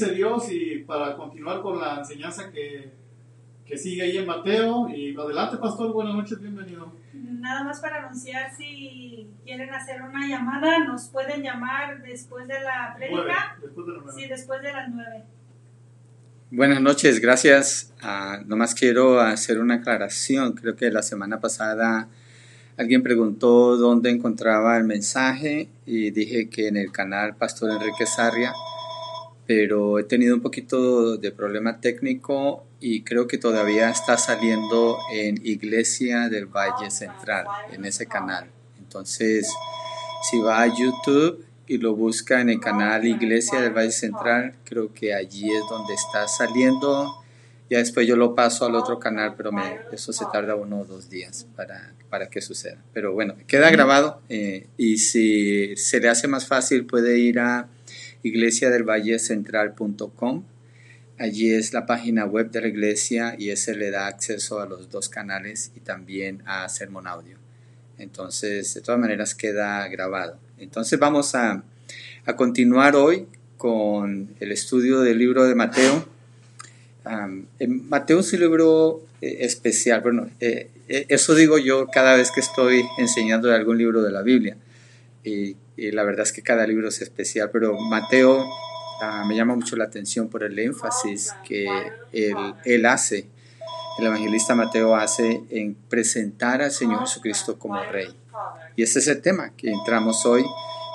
Dice Dios y para continuar con la enseñanza que, que sigue ahí en Mateo. Y adelante, pastor, buenas noches, bienvenido. Nada más para anunciar si quieren hacer una llamada, nos pueden llamar después de la prédica. Después de la Sí, después de las nueve. Buenas noches, gracias. Ah, nomás quiero hacer una aclaración. Creo que la semana pasada alguien preguntó dónde encontraba el mensaje y dije que en el canal Pastor Enrique Sarria, pero he tenido un poquito de problema técnico y creo que todavía está saliendo en Iglesia del Valle Central, en ese canal. Entonces, si va a YouTube y lo busca en el canal Iglesia del Valle Central, creo que allí es donde está saliendo. Ya después yo lo paso al otro canal, pero me, eso se tarda uno o dos días para, para que suceda. Pero bueno, queda grabado eh, y si se le hace más fácil puede ir a iglesiadelvallecentral.com. Allí es la página web de la iglesia y ese le da acceso a los dos canales y también a Sermon Audio. Entonces, de todas maneras queda grabado. Entonces vamos a, a continuar hoy con el estudio del libro de Mateo. Mateo es un libro eh, especial. Bueno, eh, eh, eso digo yo cada vez que estoy enseñando algún libro de la Biblia. La verdad es que cada libro es especial, pero Mateo uh, me llama mucho la atención por el énfasis que él, hace el evangelista Mateo hace en presentar al Señor Jesucristo como Rey. Y ese es el tema que entramos hoy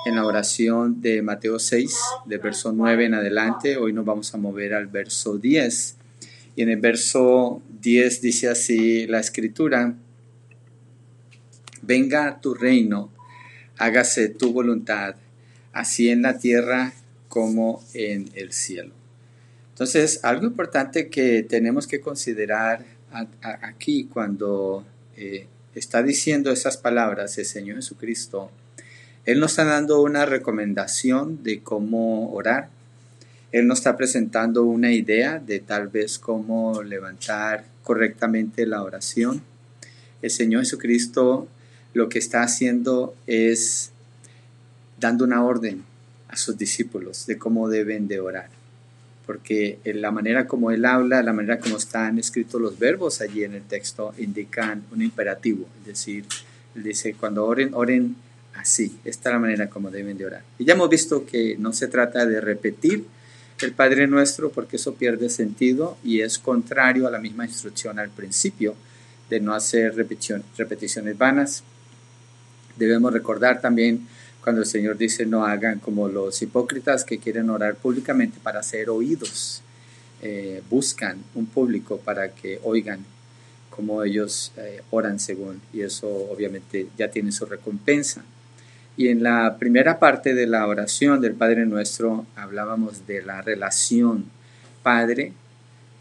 en la oración de Mateo 6, de verso 9 en adelante. Hoy nos vamos a mover al verso 10. Y en el verso 10 dice así la escritura, venga tu reino, hágase tu voluntad, así en la tierra como en el cielo. Entonces, algo importante que tenemos que considerar aquí cuando eh, está diciendo esas palabras el Señor Jesucristo, Él nos está dando una recomendación de cómo orar. Él nos está presentando una idea de tal vez cómo levantar correctamente la oración. El Señor Jesucristo lo que está haciendo es dando una orden a sus discípulos de cómo deben de orar porque la manera como él habla, la manera como están escritos los verbos allí en el texto indican un imperativo, es decir, él dice, cuando oren, oren así, esta es la manera como deben de orar. Y ya hemos visto que no se trata de repetir el Padre Nuestro porque eso pierde sentido y es contrario a la misma instrucción al principio de no hacer repeticiones vanas. Debemos recordar también cuando el Señor dice no hagan como los hipócritas que quieren orar públicamente para ser oídos. Eh, buscan un público para que oigan como ellos eh, oran según y eso obviamente ya tiene su recompensa. Y en la primera parte de la oración del Padre Nuestro hablábamos de la relación Padre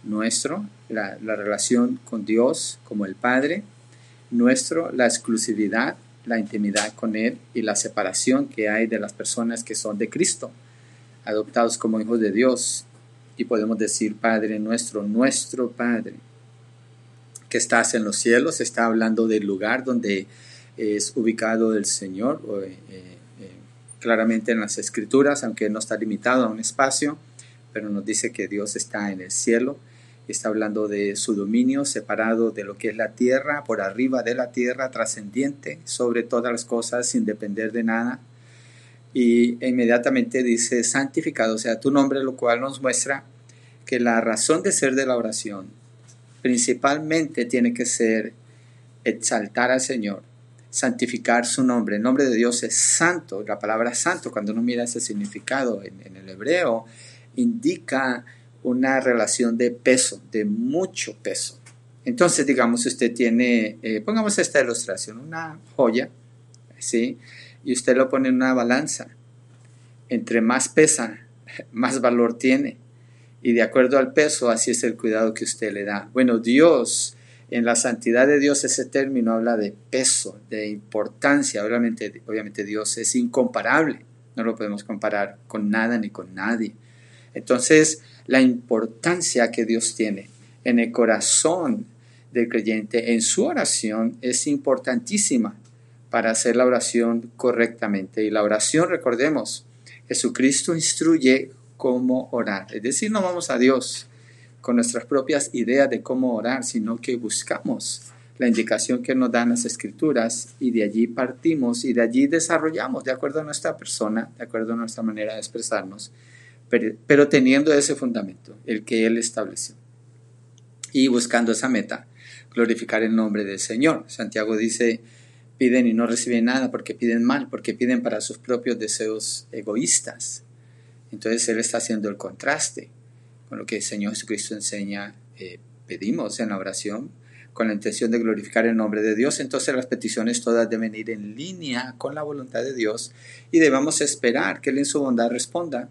nuestro, la, la relación con Dios como el Padre nuestro, la exclusividad la intimidad con Él y la separación que hay de las personas que son de Cristo, adoptados como hijos de Dios. Y podemos decir, Padre nuestro, nuestro Padre, que estás en los cielos, está hablando del lugar donde es ubicado el Señor, eh, eh, claramente en las Escrituras, aunque no está limitado a un espacio, pero nos dice que Dios está en el cielo está hablando de su dominio separado de lo que es la tierra, por arriba de la tierra, trascendiente sobre todas las cosas, sin depender de nada. Y inmediatamente dice santificado, sea, tu nombre, lo cual nos muestra que la razón de ser de la oración principalmente tiene que ser exaltar al Señor, santificar su nombre. El nombre de Dios es santo. La palabra santo, cuando uno mira ese significado en, en el hebreo, indica una relación de peso, de mucho peso. Entonces, digamos, usted tiene, eh, pongamos esta ilustración, una joya, ¿sí? Y usted lo pone en una balanza. Entre más pesa, más valor tiene. Y de acuerdo al peso, así es el cuidado que usted le da. Bueno, Dios, en la santidad de Dios, ese término habla de peso, de importancia. Obviamente, obviamente Dios es incomparable. No lo podemos comparar con nada ni con nadie. Entonces, la importancia que Dios tiene en el corazón del creyente, en su oración, es importantísima para hacer la oración correctamente. Y la oración, recordemos, Jesucristo instruye cómo orar. Es decir, no vamos a Dios con nuestras propias ideas de cómo orar, sino que buscamos la indicación que nos dan las escrituras y de allí partimos y de allí desarrollamos de acuerdo a nuestra persona, de acuerdo a nuestra manera de expresarnos, pero, teniendo ese fundamento, el que Él estableció. Y buscando esa meta, glorificar el nombre del Señor. Santiago dice, piden y no reciben nada porque piden mal, porque piden para sus propios deseos egoístas. Entonces Él está haciendo el contraste con lo que el Señor Jesucristo enseña, eh, pedimos en la oración con la intención de glorificar el nombre de Dios, entonces las peticiones todas deben ir en línea con la voluntad de Dios y debemos esperar que Él en su bondad responda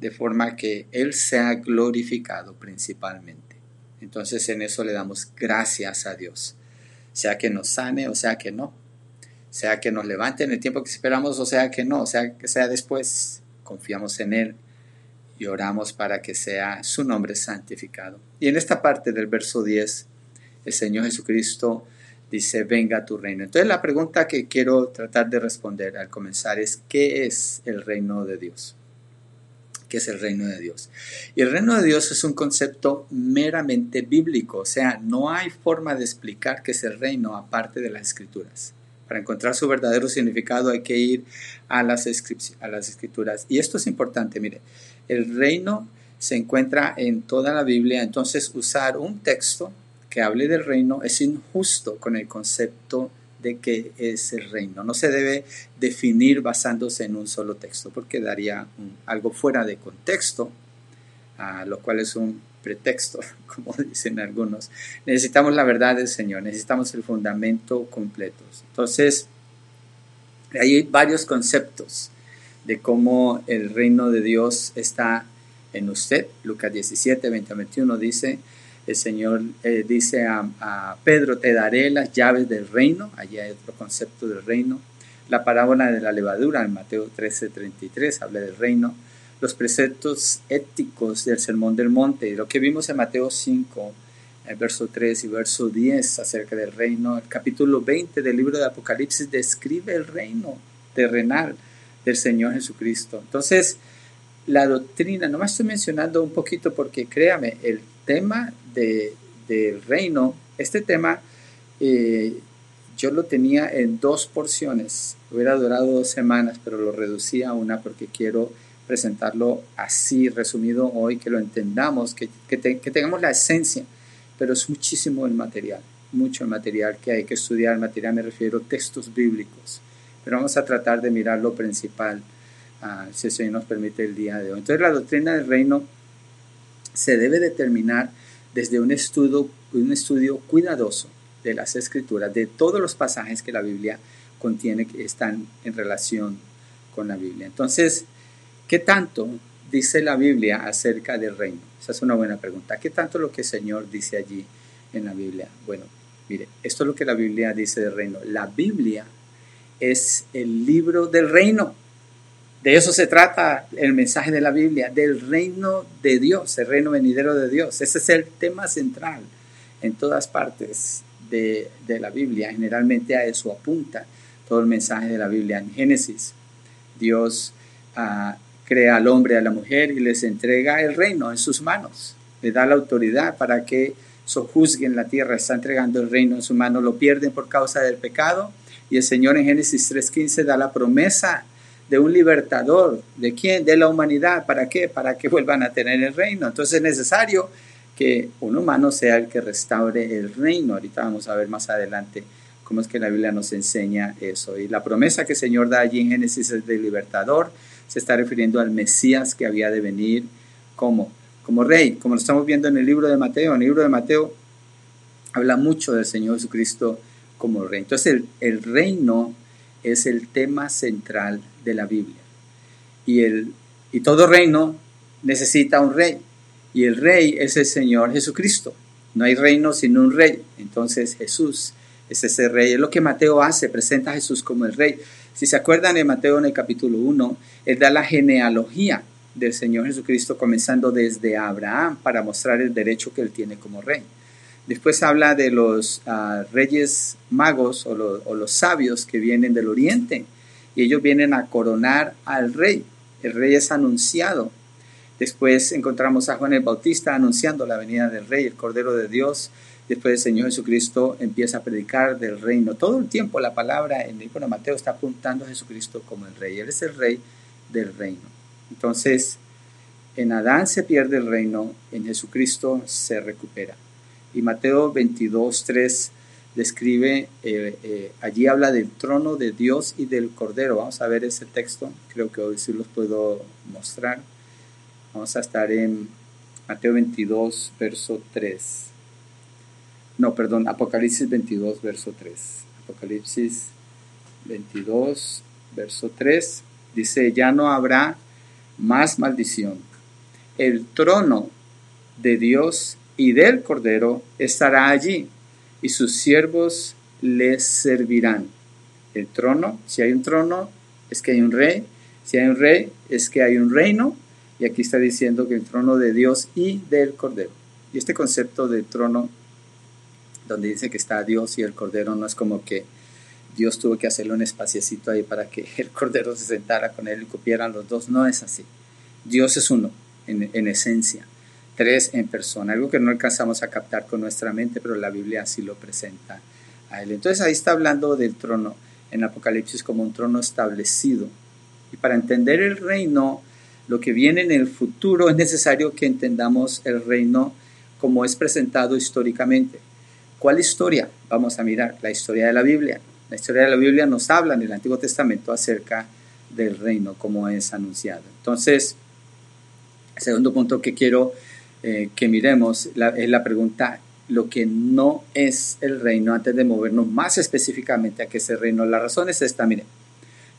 de forma que Él sea glorificado principalmente. Entonces en eso le damos gracias a Dios, sea que nos sane o sea que no, sea que nos levante en el tiempo que esperamos o sea que no, sea que sea después, confiamos en Él y oramos para que sea su nombre santificado. Y en esta parte del verso 10, el Señor Jesucristo dice, venga tu reino. Entonces la pregunta que quiero tratar de responder al comenzar es, ¿qué es el reino de Dios? ¿Qué es el reino de Dios? Y el reino de Dios es un concepto meramente bíblico, o sea, no hay forma de explicar qué es el reino aparte de las escrituras. Para encontrar su verdadero significado hay que ir a las, a las escrituras. Y esto es importante, mire, el reino se encuentra en toda la Biblia, entonces usar un texto que hable del reino es injusto con el concepto de que es el reino. No se debe definir basándose en un solo texto, porque daría algo fuera de contexto, a lo cual es un pretexto, como dicen algunos. Necesitamos la verdad del Señor, necesitamos el fundamento completo. Entonces, hay varios conceptos de cómo el reino de Dios está en usted. Lucas 17, 20 21 dice, el Señor eh, dice a, Pedro, te daré las llaves del reino, allí hay otro concepto del reino. La parábola de la levadura en Mateo 13, 33 habla del reino. Los preceptos éticos del Sermón del Monte, lo que vimos en Mateo 5, el verso 3 y verso 10 acerca del reino. El capítulo 20 del libro de Apocalipsis describe el reino terrenal del Señor Jesucristo. Entonces, la doctrina, no me estoy mencionando un poquito porque créame, el tema del reino, este tema eh, yo lo tenía en dos porciones, hubiera durado dos semanas, pero lo reducí a una porque quiero presentarlo así, resumido hoy, que lo entendamos, que, que, tengamos la esencia, pero es muchísimo el material, mucho el material que hay que estudiar, material me refiero a textos bíblicos, pero vamos a tratar de mirar lo principal, uh, si el Señor nos permite el día de hoy. Entonces la doctrina del reino se debe determinar desde un estudio, un estudio cuidadoso de las escrituras, de todos los pasajes que la Biblia contiene que están en relación con la Biblia. Entonces, ¿qué tanto dice la Biblia acerca del reino? Esa es una buena pregunta. ¿Qué tanto lo que el Señor dice allí en la Biblia? Bueno, mire, esto es lo que la Biblia dice del reino. La Biblia es el libro del reino. De eso se trata el mensaje de la Biblia, del reino de Dios, el reino venidero de Dios. Ese es el tema central en todas partes de, la Biblia. Generalmente a eso apunta todo el mensaje de la Biblia. En Génesis, Dios ah, crea al hombre y a la mujer y les entrega el reino en sus manos. Le da la autoridad para que sojuzguen la tierra. Está entregando el reino en su mano. Lo pierden por causa del pecado. Y el Señor en Génesis 3.15 da la promesa de un libertador. ¿De quién? De la humanidad. ¿Para qué? Para que vuelvan a tener el reino. Entonces es necesario que un humano sea el que restaure el reino. Ahorita vamos a ver más adelante cómo es que la Biblia nos enseña eso. Y la promesa que el Señor da allí en Génesis es del libertador. Se está refiriendo al Mesías que había de venir como, como rey, como lo estamos viendo en el libro de Mateo. En el libro de Mateo habla mucho del Señor Jesucristo como rey. Entonces el, el reino es el tema central de la Biblia. Y, el, y todo reino necesita un rey. Y el rey es el Señor Jesucristo. No hay reino sin un rey. Entonces Jesús es ese rey. Es lo que Mateo hace, presenta a Jesús como el rey. Si se acuerdan de Mateo en el capítulo 1, él da la genealogía del Señor Jesucristo comenzando desde Abraham para mostrar el derecho que él tiene como rey. Después habla de los ah, reyes magos o, los sabios que vienen del oriente y ellos vienen a coronar al rey. El rey es anunciado. Después encontramos a Juan el Bautista anunciando la venida del Rey, el Cordero de Dios. Después el Señor Jesucristo empieza a predicar del reino. Todo el tiempo la palabra en el libro de Mateo está apuntando a Jesucristo como el Rey. Él es el Rey del reino. Entonces, en Adán se pierde el reino, en Jesucristo se recupera. Y Mateo 22, 3 describe, eh, eh, allí habla del trono de Dios y del Cordero. Vamos a ver ese texto, creo que hoy sí los puedo mostrar. Vamos a estar en Mateo 22, verso 3. No, perdón, Apocalipsis 22, verso 3. Apocalipsis 22, verso 3. Dice, ya no habrá más maldición. El trono de Dios y del Cordero estará allí y sus siervos les servirán. El trono, si hay un trono, es que hay un rey. Si hay un rey, es que hay un reino. Y aquí está diciendo que el trono de Dios y del Cordero. Y este concepto de trono, donde dice que está Dios y el Cordero, no es como que Dios tuvo que hacerle un espaciecito ahí para que el Cordero se sentara con él y cupieran los dos. No es así. Dios es uno, en, en esencia tres en persona, algo que no alcanzamos a captar con nuestra mente, pero la Biblia así lo presenta a él. Entonces ahí está hablando del trono en Apocalipsis como un trono establecido. Y para entender el reino, lo que viene en el futuro, es necesario que entendamos el reino como es presentado históricamente. ¿Cuál historia? Vamos a mirar la historia de la Biblia. La historia de la Biblia nos habla en el Antiguo Testamento acerca del reino, como es anunciado. Entonces, el segundo punto que quiero eh, que miremos es la pregunta, lo que no es el reino, antes de movernos más específicamente a qué es el reino. La razón es esta, mire,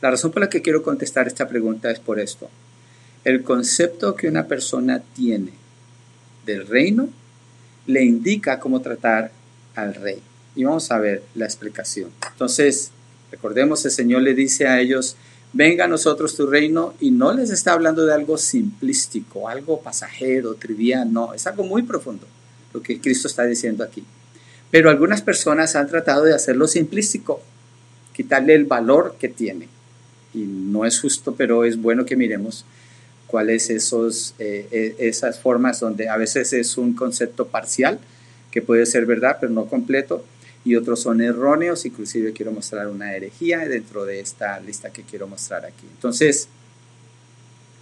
la razón por la que quiero contestar esta pregunta es por esto. El concepto que una persona tiene del reino le indica cómo tratar al rey. Y vamos a ver la explicación. Entonces, recordemos, el Señor le dice a ellos, venga a nosotros tu reino y no les está hablando de algo simplístico, algo pasajero, trivial, no, es algo muy profundo lo que Cristo está diciendo aquí. Pero algunas personas han tratado de hacerlo simplístico, quitarle el valor que tiene. Y no es justo, pero es bueno que miremos cuáles esos, eh, eh, esas formas donde a veces es un concepto parcial, que puede ser verdad, pero no completo, y otros son erróneos, inclusive quiero mostrar una herejía dentro de esta lista que quiero mostrar aquí. Entonces,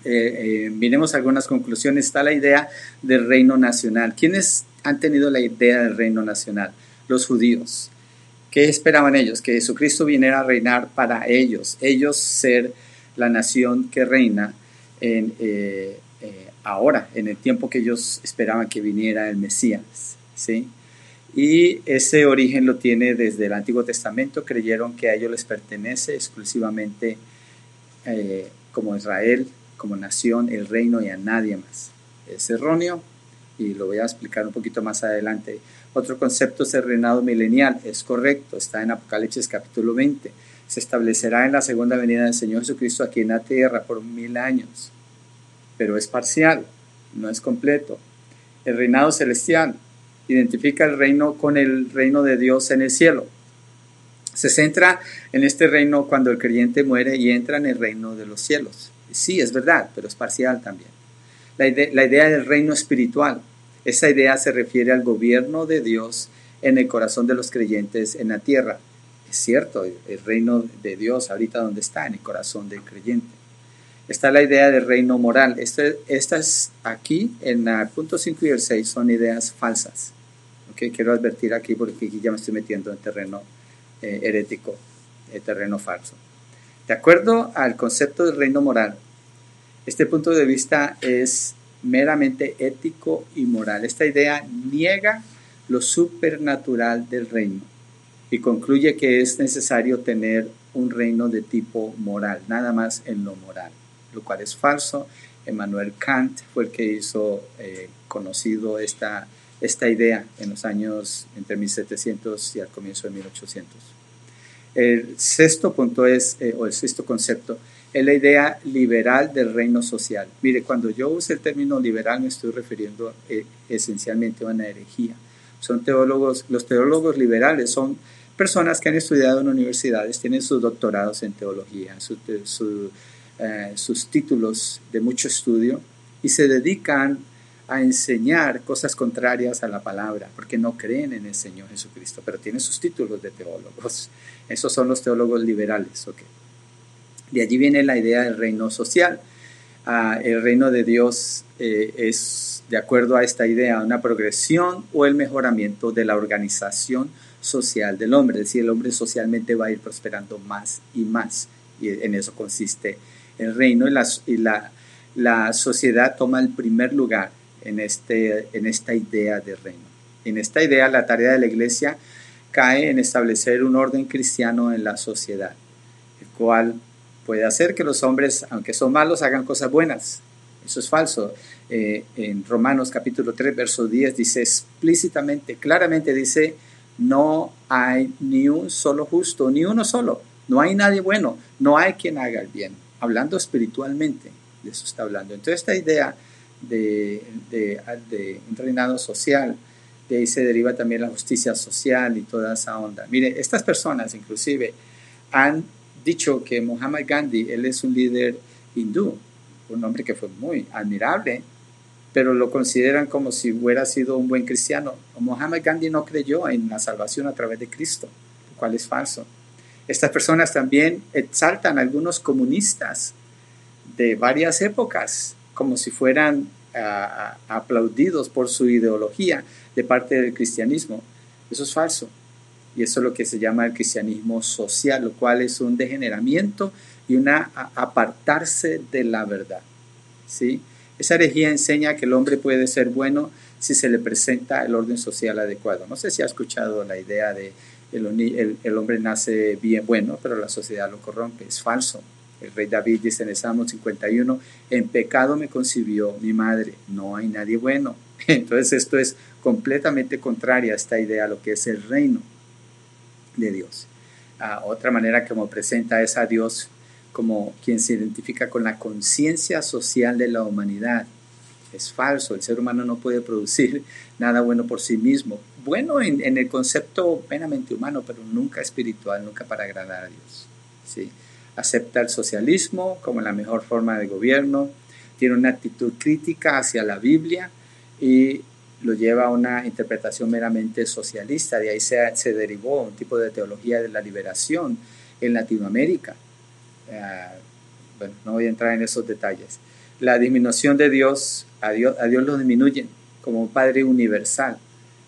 eh, eh, miremos algunas conclusiones. Está la idea del reino nacional. ¿Quiénes han tenido la idea del reino nacional? Los judíos. ¿Qué esperaban ellos? Que Jesucristo viniera a reinar para ellos, ellos ser la nación que reina en, eh, ahora, en el tiempo que ellos esperaban que viniera el Mesías. ¿sí? Y ese origen lo tiene desde el Antiguo Testamento. Creyeron que a ellos les pertenece exclusivamente eh, como Israel, como nación, el reino y a nadie más. Es erróneo y lo voy a explicar un poquito más adelante. Otro concepto es el reinado milenial. Es correcto, está en Apocalipsis capítulo 20. Se establecerá en la segunda venida del Señor Jesucristo aquí en la tierra por mil años. Pero es parcial, no es completo. El reinado celestial identifica el reino con el reino de Dios en el cielo. Se centra en este reino cuando el creyente muere y entra en el reino de los cielos. Sí, es verdad, pero es parcial también. La idea, del reino espiritual, esa idea se refiere al gobierno de Dios en el corazón de los creyentes en la tierra. Es cierto, el reino de Dios ahorita donde está, en el corazón del creyente está la idea del reino moral. Este, estas aquí, en el punto 5 y el 6, son ideas falsas. ¿Okay? Quiero advertir aquí porque ya me estoy metiendo en terreno eh, herético, en terreno falso. De acuerdo al concepto del reino moral, este punto de vista es meramente ético y moral. Esta idea niega lo supernatural del reino y concluye que es necesario tener un reino de tipo moral, nada más en lo moral lo cual es falso. Emmanuel Kant fue el que hizo eh, conocido esta, esta idea en los años entre 1700 y al comienzo de 1800. El sexto punto es, eh, o el sexto concepto, es la idea liberal del reino social. Mire, cuando yo uso el término liberal me estoy refiriendo eh, esencialmente a una herejía. Son teólogos, los teólogos liberales son personas que han estudiado en universidades, tienen sus doctorados en teología, su, su eh, sus títulos de mucho estudio y se dedican a enseñar cosas contrarias a la palabra, porque no creen en el Señor Jesucristo, pero tienen sus títulos de teólogos. Esos son los teólogos liberales. ¿okay? De allí viene la idea del reino social. Ah, el reino de Dios eh, es, de acuerdo a esta idea, una progresión o el mejoramiento de la organización social del hombre. Es decir, el hombre socialmente va a ir prosperando más y más. Y en eso consiste el reino y la, y la, la sociedad toma el primer lugar en, este, en esta idea de reino. En esta idea, la tarea de la iglesia cae en establecer un orden cristiano en la sociedad, el cual puede hacer que los hombres, aunque son malos, hagan cosas buenas. Eso es falso. Eh, en Romanos capítulo 3, verso 10 dice explícitamente, claramente dice, no hay ni un solo justo, ni uno solo. No hay nadie bueno, no hay quien haga el bien. Hablando espiritualmente, de eso está hablando. Entonces esta idea de, de, un reinado social. De ahí se deriva también la justicia social y toda esa onda. Mire, estas personas inclusive han dicho que Muhammad Gandhi, él es un líder hindú, un hombre que fue muy admirable, pero lo consideran como si hubiera sido un buen cristiano. Muhammad Gandhi no creyó en la salvación a través de Cristo, lo cual es falso. Estas personas también exaltan a algunos comunistas de varias épocas como si fueran aplaudidos por su ideología de parte del cristianismo. Eso es falso. Y eso es lo que se llama el cristianismo social, lo cual es un degeneramiento y una apartarse de la verdad. ¿sí? Esa herejía enseña que el hombre puede ser bueno si se le presenta el orden social adecuado. No sé si ha escuchado la idea de el, el hombre nace bien bueno, pero la sociedad lo corrompe. Es falso. El rey David dice en el Salmo 51, en pecado me concibió mi madre, no hay nadie bueno. Entonces esto es completamente contrario a esta idea, lo que es el reino de Dios. otra manera como presenta es a Dios como quien se identifica con la conciencia social de la humanidad. Es falso, el ser humano no puede producir nada bueno por sí mismo. Bueno en, en el concepto plenamente humano, pero nunca espiritual, nunca para agradar a Dios. ¿sí? Acepta el socialismo como la mejor forma de gobierno, tiene una actitud crítica hacia la Biblia y lo lleva a una interpretación meramente socialista. De ahí se, se derivó un tipo de teología de la liberación en Latinoamérica. Ah, bueno, no voy a entrar en esos detalles. La disminución de Dios, a Dios, a Dios lo disminuyen como un Padre universal.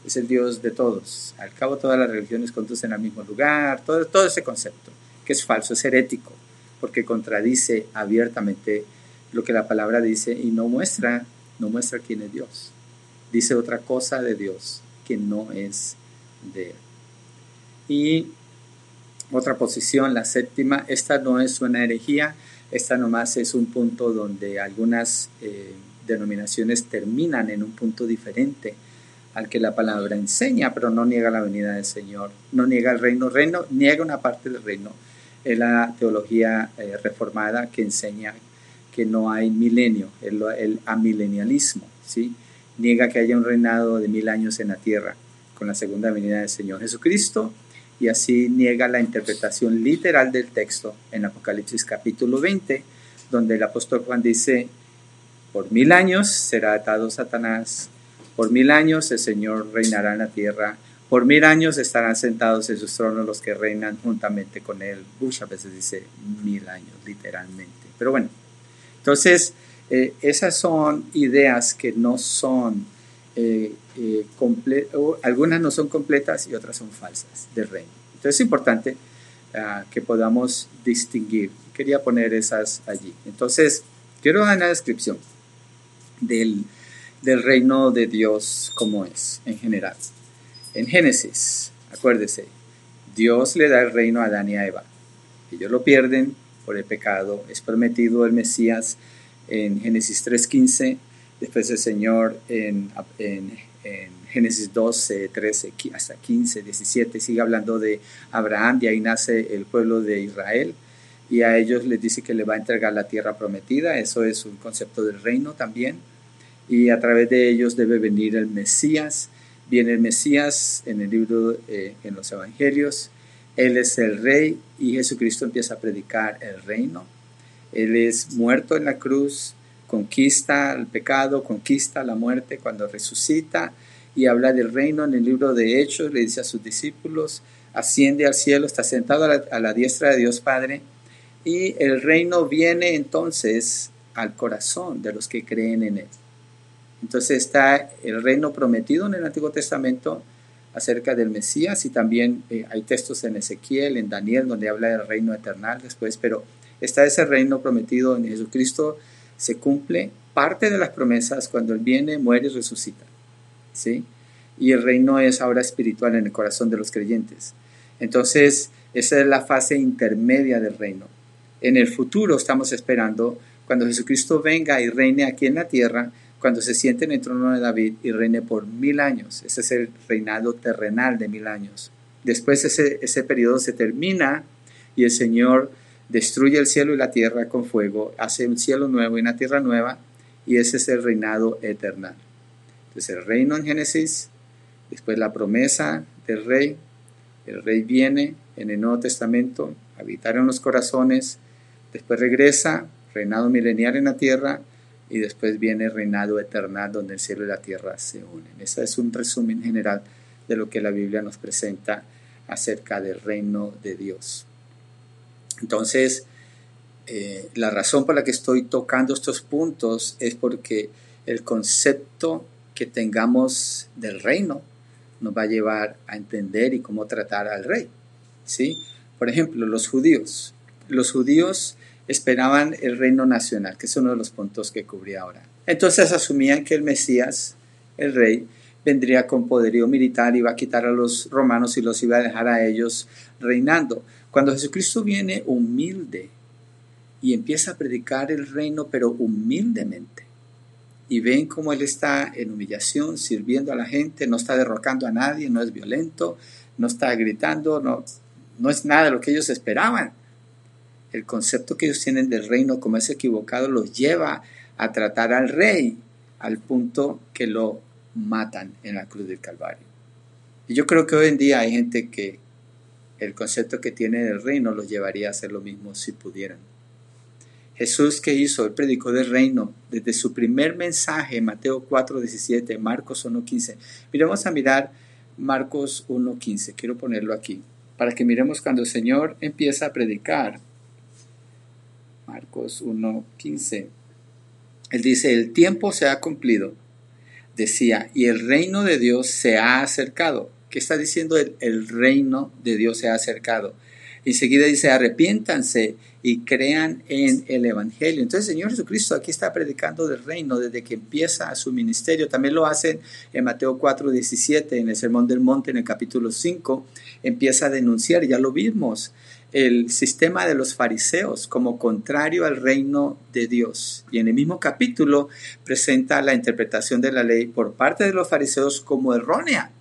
Es el Dios de todos. Al cabo todas las religiones conducen al mismo lugar, todo, todo ese concepto que es falso, es herético, porque contradice abiertamente lo que la palabra dice y no muestra, no muestra quién es Dios. Dice otra cosa de Dios que no es de él. Y otra posición, la séptima, esta no es una herejía, esta nomás es un punto donde algunas eh, denominaciones terminan en un punto diferente al que la palabra enseña, pero no niega la venida del Señor, no niega el reino, reino niega una parte del reino, es la teología eh, reformada que enseña que no hay milenio, el, el amilenialismo, ¿sí? niega que haya un reinado de mil años en la tierra con la segunda venida del Señor Jesucristo y así niega la interpretación literal del texto en Apocalipsis capítulo 20, donde el apóstol Juan dice, por mil años será atado Satanás, por mil años el Señor reinará en la tierra por mil años estarán sentados en sus tronos los que reinan juntamente con él. Muchas veces dice mil años, literalmente. Pero bueno, entonces eh, esas son ideas que no son, eh, eh algunas no son completas y otras son falsas del reino. Entonces es importante ah, que podamos distinguir. Quería poner esas allí. Entonces, quiero dar una descripción del, del reino de Dios como es en general. En Génesis, acuérdese, Dios le da el reino a Adán y a Eva. Ellos lo pierden por el pecado. Es prometido el Mesías en Génesis 3.15. Después el Señor en, Génesis 12, 13 hasta 15, 17 sigue hablando de Abraham. Y ahí nace el pueblo de Israel. Y a ellos les dice que le va a entregar la tierra prometida. Eso es un concepto del reino también. Y a través de ellos debe venir el Mesías Viene el Mesías en el libro, eh, en los Evangelios. Él es el rey y Jesucristo empieza a predicar el reino. Él es muerto en la cruz, conquista el pecado, conquista la muerte cuando resucita y habla del reino en el libro de Hechos, le dice a sus discípulos, asciende al cielo, está sentado a la, diestra de Dios Padre y el reino viene entonces al corazón de los que creen en él. Entonces está el reino prometido en el Antiguo Testamento acerca del Mesías y también eh, hay textos en Ezequiel, en Daniel, donde habla del reino eternal después, pero está ese reino prometido en Jesucristo, se cumple parte de las promesas cuando Él viene, muere y resucita. ¿sí? Y el reino es ahora espiritual en el corazón de los creyentes. Entonces, esa es la fase intermedia del reino. En el futuro estamos esperando cuando Jesucristo venga y reine aquí en la tierra, cuando se siente en el trono de David y reine por mil años. Ese es el reinado terrenal de mil años. Después ese, ese periodo se termina y el Señor destruye el cielo y la tierra con fuego, hace un cielo nuevo y una tierra nueva, y ese es el reinado eterno. Entonces el reino en Génesis, después la promesa del rey, el rey viene en el Nuevo Testamento, habitar en los corazones, después regresa, reinado milenial en la tierra, y después viene reinado eterno donde el cielo y la tierra se unen. Ese es un resumen general de lo que la Biblia nos presenta acerca del reino de Dios. Entonces, eh, la razón por la que estoy tocando estos puntos es porque el concepto que tengamos del reino nos va a llevar a entender y cómo tratar al rey. ¿sí? Por ejemplo, los judíos. Los judíos esperaban el reino nacional, que es uno de los puntos que cubrí ahora. Entonces asumían que el Mesías, el rey, vendría con poderío militar, iba a quitar a los romanos y los iba a dejar a ellos reinando. Cuando Jesucristo viene humilde y empieza a predicar el reino, pero humildemente, y ven cómo Él está en humillación, sirviendo a la gente, no está derrocando a nadie, no es violento, no está gritando, no, no es nada de lo que ellos esperaban. El concepto que ellos tienen del reino como es equivocado los lleva a tratar al rey al punto que lo matan en la cruz del Calvario. Y yo creo que hoy en día hay gente que el concepto que tiene del reino los llevaría a hacer lo mismo si pudieran. Jesús que hizo, él predicó del reino desde su primer mensaje, Mateo 4, 17, Marcos 1, 15. Miremos a mirar Marcos 1, 15. Quiero ponerlo aquí para que miremos cuando el Señor empieza a predicar. Marcos 1, 15. Él dice, el tiempo se ha cumplido. Decía, y el reino de Dios se ha acercado. ¿Qué está diciendo el, el reino de Dios se ha acercado? Enseguida dice, arrepiéntanse y crean en el Evangelio. Entonces el Señor Jesucristo aquí está predicando del reino desde que empieza su ministerio. También lo hace en Mateo 4, 17, en el Sermón del Monte, en el capítulo 5, empieza a denunciar, ya lo vimos, el sistema de los fariseos como contrario al reino de Dios. Y en el mismo capítulo presenta la interpretación de la ley por parte de los fariseos como errónea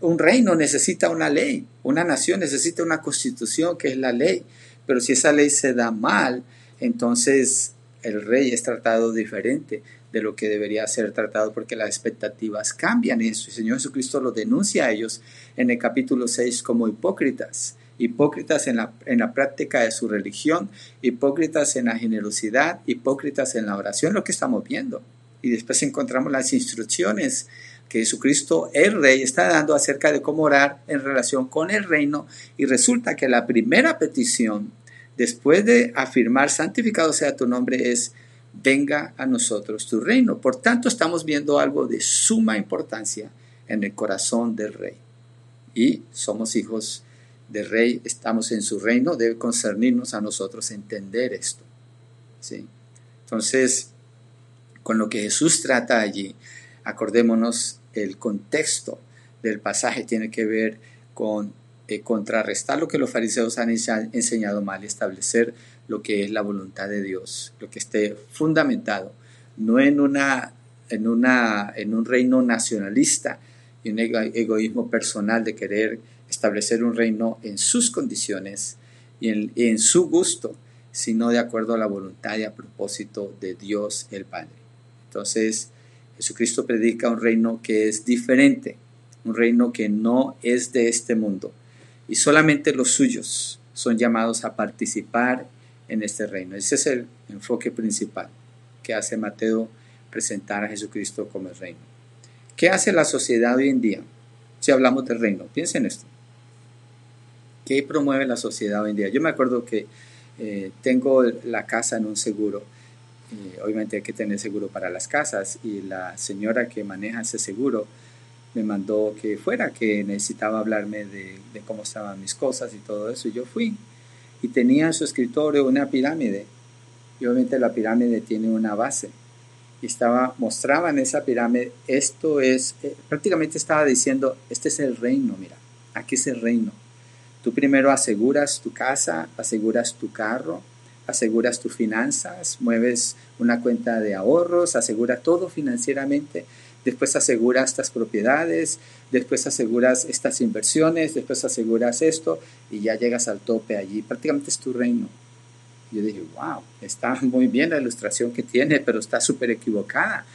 un, reino necesita una ley, una nación necesita una constitución que es la ley, pero si esa ley se da mal, entonces el rey es tratado diferente de lo que debería ser tratado porque las expectativas cambian eso. El Señor Jesucristo lo denuncia a ellos en el capítulo 6 como hipócritas, hipócritas en la, en la práctica de su religión, hipócritas en la generosidad, hipócritas en la oración, lo que estamos viendo. Y después encontramos las instrucciones que Jesucristo, el Rey, está dando acerca de cómo orar en relación con el reino y resulta que la primera petición, después de afirmar, santificado sea tu nombre, es, venga a nosotros tu reino. Por tanto, estamos viendo algo de suma importancia en el corazón del Rey. Y somos hijos del Rey, estamos en su reino, debe concernirnos a nosotros entender esto. ¿sí? Entonces, con lo que Jesús trata allí, acordémonos el contexto del pasaje tiene que ver con eh, contrarrestar lo que los fariseos han enseñado mal establecer lo que es la voluntad de Dios, lo que esté fundamentado, no en, una, en, una, en un reino nacionalista y un egoísmo personal de querer establecer un reino en sus condiciones y en, en su gusto, sino de acuerdo a la voluntad y a propósito de Dios el Padre. Entonces, Jesucristo predica un reino que es diferente, un reino que no es de este mundo. Y solamente los suyos son llamados a participar en este reino. Ese es el enfoque principal. que hace Mateo presentar a Jesucristo como el reino. ¿Qué hace la sociedad hoy en día? Si hablamos del reino, piensen esto. ¿Qué promueve la sociedad hoy en día? Yo me acuerdo que eh, tengo la casa en un seguro. obviamente hay que tener seguro para las casas y la señora que maneja ese seguro me mandó que fuera, que necesitaba hablarme de, de cómo estaban mis cosas y todo eso. Y yo fui y tenía en su escritorio una pirámide. Y obviamente la pirámide tiene una base. Y estaba, mostraba en esa pirámide, esto es, eh, prácticamente estaba diciendo, este es el reino, mira, aquí es el reino. Tú primero aseguras tu casa, aseguras tu carro, aseguras tus finanzas, mueves una cuenta de ahorros, asegura todo financieramente después aseguras estas propiedades, después aseguras estas inversiones, después aseguras esto y ya llegas al tope allí. Prácticamente es tu reino. Yo dije, wow, está muy bien la ilustración que tiene, pero está súper equivocada,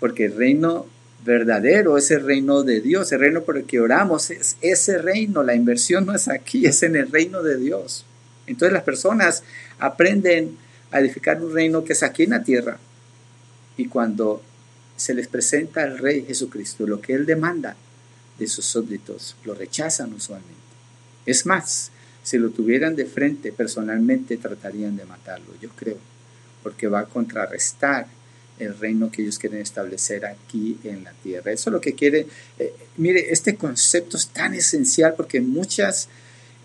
porque el reino verdadero es el reino de Dios, el reino por el que oramos es ese reino, la inversión no es aquí, es en el reino de Dios. Entonces las personas aprenden a edificar un reino que es aquí en la tierra y cuando se les presenta al Rey Jesucristo lo que Él demanda de sus súbditos, lo rechazan usualmente. Es más, si lo tuvieran de frente personalmente tratarían de matarlo, yo creo, porque va a contrarrestar el reino que ellos quieren establecer aquí en la tierra. Eso es lo que quiere. Eh, mire, este concepto es tan esencial porque muchas,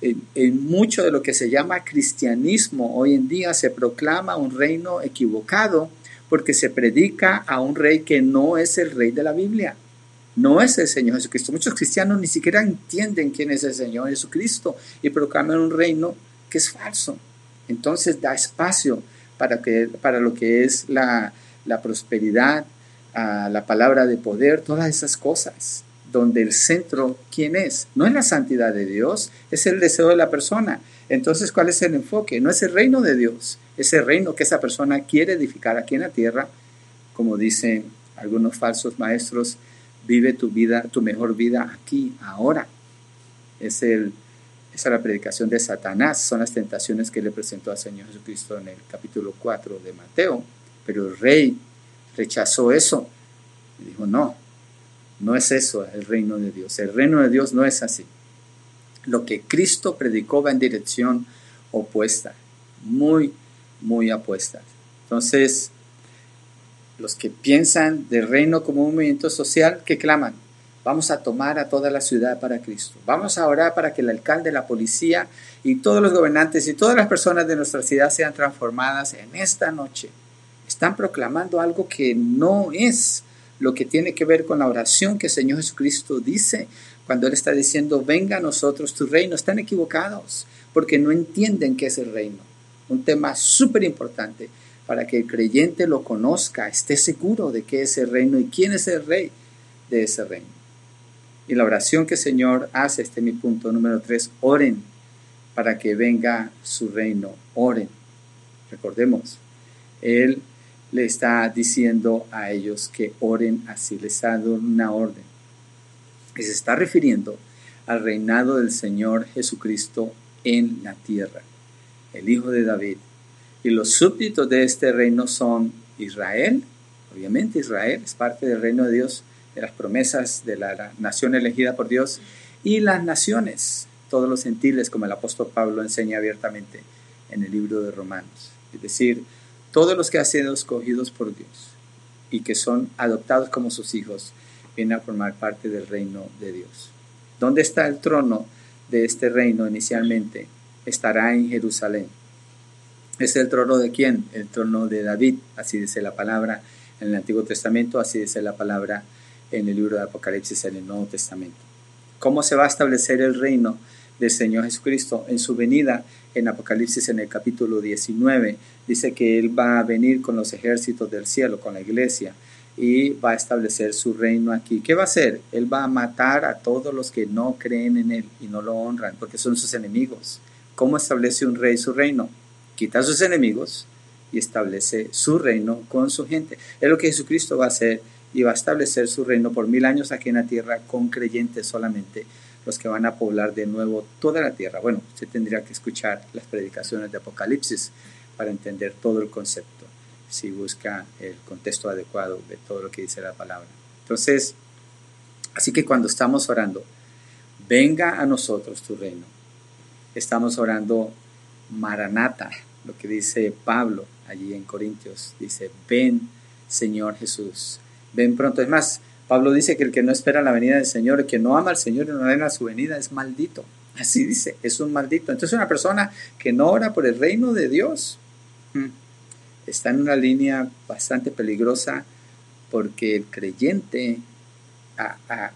en mucho de lo que se llama cristianismo hoy en día se proclama un reino equivocado porque se predica a un rey que no es el rey de la Biblia. No es el Señor Jesucristo. Muchos cristianos ni siquiera entienden quién es el Señor Jesucristo y proclaman un reino que es falso. Entonces da espacio para, que, para lo que es la, la prosperidad, la palabra de poder, todas esas cosas, donde el centro, ¿quién es? No es la santidad de Dios, es el deseo de la persona. Entonces, ¿cuál es el enfoque? No es el reino de Dios, ese reino que esa persona quiere edificar aquí en la tierra, como dicen algunos falsos maestros, vive tu vida, tu mejor vida aquí, ahora. Es el, esa es la predicación de Satanás, son las tentaciones que le presentó al Señor Jesucristo en el capítulo 4 de Mateo. Pero el rey rechazó eso y dijo, no, no es eso el reino de Dios. El reino de Dios no es así. Lo que Cristo predicó va en dirección opuesta, muy muy apuestas. Entonces, los que piensan del reino como un movimiento social, que claman, vamos a tomar a toda la ciudad para Cristo. Vamos a orar para que el alcalde, la policía y todos los gobernantes y todas las personas de nuestra ciudad sean transformadas en esta noche. Están proclamando algo que no es lo que tiene que ver con la oración que el Señor Jesucristo dice cuando Él está diciendo, venga a nosotros tu reino. Están equivocados porque no entienden qué es el reino un tema súper importante para que el creyente lo conozca, esté seguro de qué es el reino y quién es el rey de ese reino. Y la oración que el Señor hace, este es mi punto número tres, oren para que venga su reino, oren. Recordemos, Él le está diciendo a ellos que oren así, les está dando una orden. Y se está refiriendo al reinado del Señor Jesucristo en la tierra el hijo de David. Y los súbditos de este reino son Israel, obviamente Israel es parte del reino de Dios, de las promesas de la nación elegida por Dios, y las naciones, todos los gentiles, como el apóstol Pablo enseña abiertamente en el libro de Romanos. Es decir, todos los que han sido escogidos por Dios y que son adoptados como sus hijos, vienen a formar parte del reino de Dios. ¿Dónde está el trono de este reino inicialmente? estará en Jerusalén. ¿Es el trono de quién? El trono de David, así dice la palabra en el Antiguo Testamento, así dice la palabra en el libro de Apocalipsis en el Nuevo Testamento. ¿Cómo se va a establecer el reino del Señor Jesucristo? En su venida, en Apocalipsis en el capítulo 19, dice que Él va a venir con los ejércitos del cielo, con la iglesia, y va a establecer su reino aquí. ¿Qué va a hacer? Él va a matar a todos los que no creen en Él y no lo honran, porque son sus enemigos. ¿Cómo establece un rey su reino? Quita a sus enemigos y establece su reino con su gente. Es lo que Jesucristo va a hacer y va a establecer su reino por mil años aquí en la tierra con creyentes solamente, los que van a poblar de nuevo toda la tierra. Bueno, usted tendría que escuchar las predicaciones de Apocalipsis para entender todo el concepto. si busca el contexto adecuado de todo lo que dice la palabra. Entonces, así que cuando estamos orando, venga a nosotros tu reino. Estamos orando Maranata, lo que dice Pablo allí en Corintios. Dice, ven Señor Jesús, ven pronto. Es más, Pablo dice que el que no espera la venida del Señor, el que no ama al Señor y no a su venida es maldito. Así dice, es un maldito. Entonces una persona que no ora por el reino de Dios hmm, está en una línea bastante peligrosa porque el creyente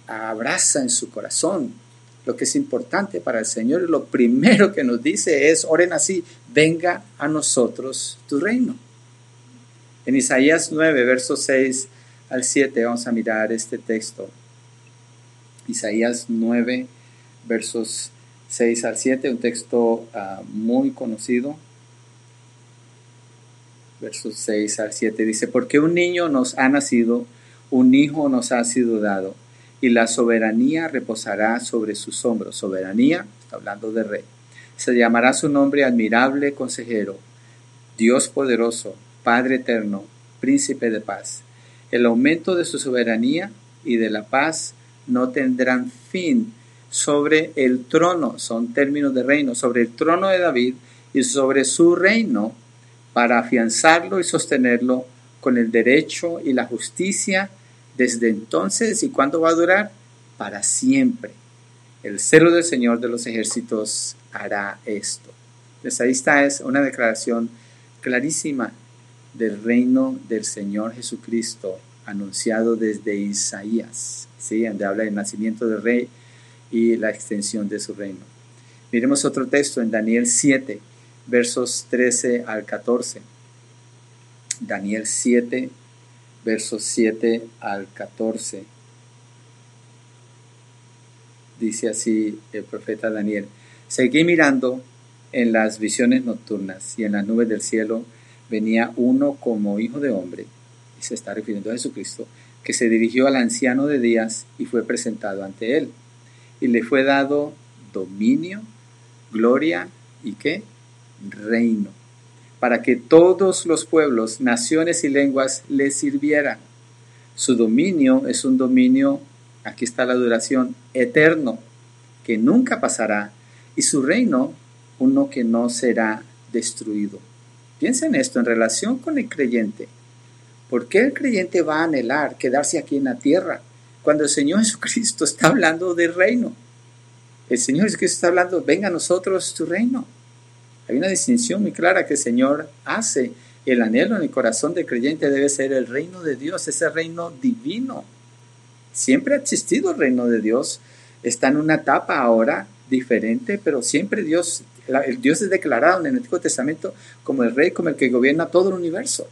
abraza en su corazón lo que es importante para el Señor y lo primero que nos dice es, oren así, venga a nosotros tu reino. En Isaías 9, versos 6 al 7, vamos a mirar este texto. Isaías 9, versos 6 al 7, un texto ah, muy conocido. Versos 6 al 7 dice, porque un niño nos ha nacido, un hijo nos ha sido dado y la soberanía reposará sobre sus hombros. Soberanía, está hablando de rey. Se llamará su nombre admirable consejero, Dios poderoso, Padre eterno, príncipe de paz. El aumento de su soberanía y de la paz no tendrán fin sobre el trono, son términos de reino, sobre el trono de David y sobre su reino para afianzarlo y sostenerlo con el derecho y la justicia desde entonces y cuándo va a durar? Para siempre. El celo del Señor de los ejércitos hará esto. Pues ahí está, es una declaración clarísima del reino del Señor Jesucristo anunciado desde Isaías, ¿sí? donde habla del nacimiento del rey y la extensión de su reino. Miremos otro texto en Daniel 7, versos 13 al 14. Daniel 7, versos 7 al 14. Dice así el profeta Daniel, seguí mirando en las visiones nocturnas y en las nubes del cielo venía uno como hijo de hombre, y se está refiriendo a Jesucristo, que se dirigió al anciano de días y fue presentado ante él. Y le fue dado dominio, gloria y qué? Reino para que todos los pueblos, naciones y lenguas le sirvieran. Su dominio es un dominio, aquí está la duración, eterno, que nunca pasará, y su reino uno que no será destruido. Piensa en esto en relación con el creyente. ¿Por qué el creyente va a anhelar quedarse aquí en la tierra cuando el Señor Jesucristo está hablando del reino? El Señor Jesucristo está hablando, venga a nosotros tu reino. Hay una distinción muy clara que el Señor hace. El anhelo en el corazón del creyente debe ser el reino de Dios, ese reino divino. Siempre ha existido el reino de Dios. Está en una etapa ahora diferente, pero siempre Dios, el Dios es declarado en el Antiguo Testamento como el rey, como el que gobierna todo el universo.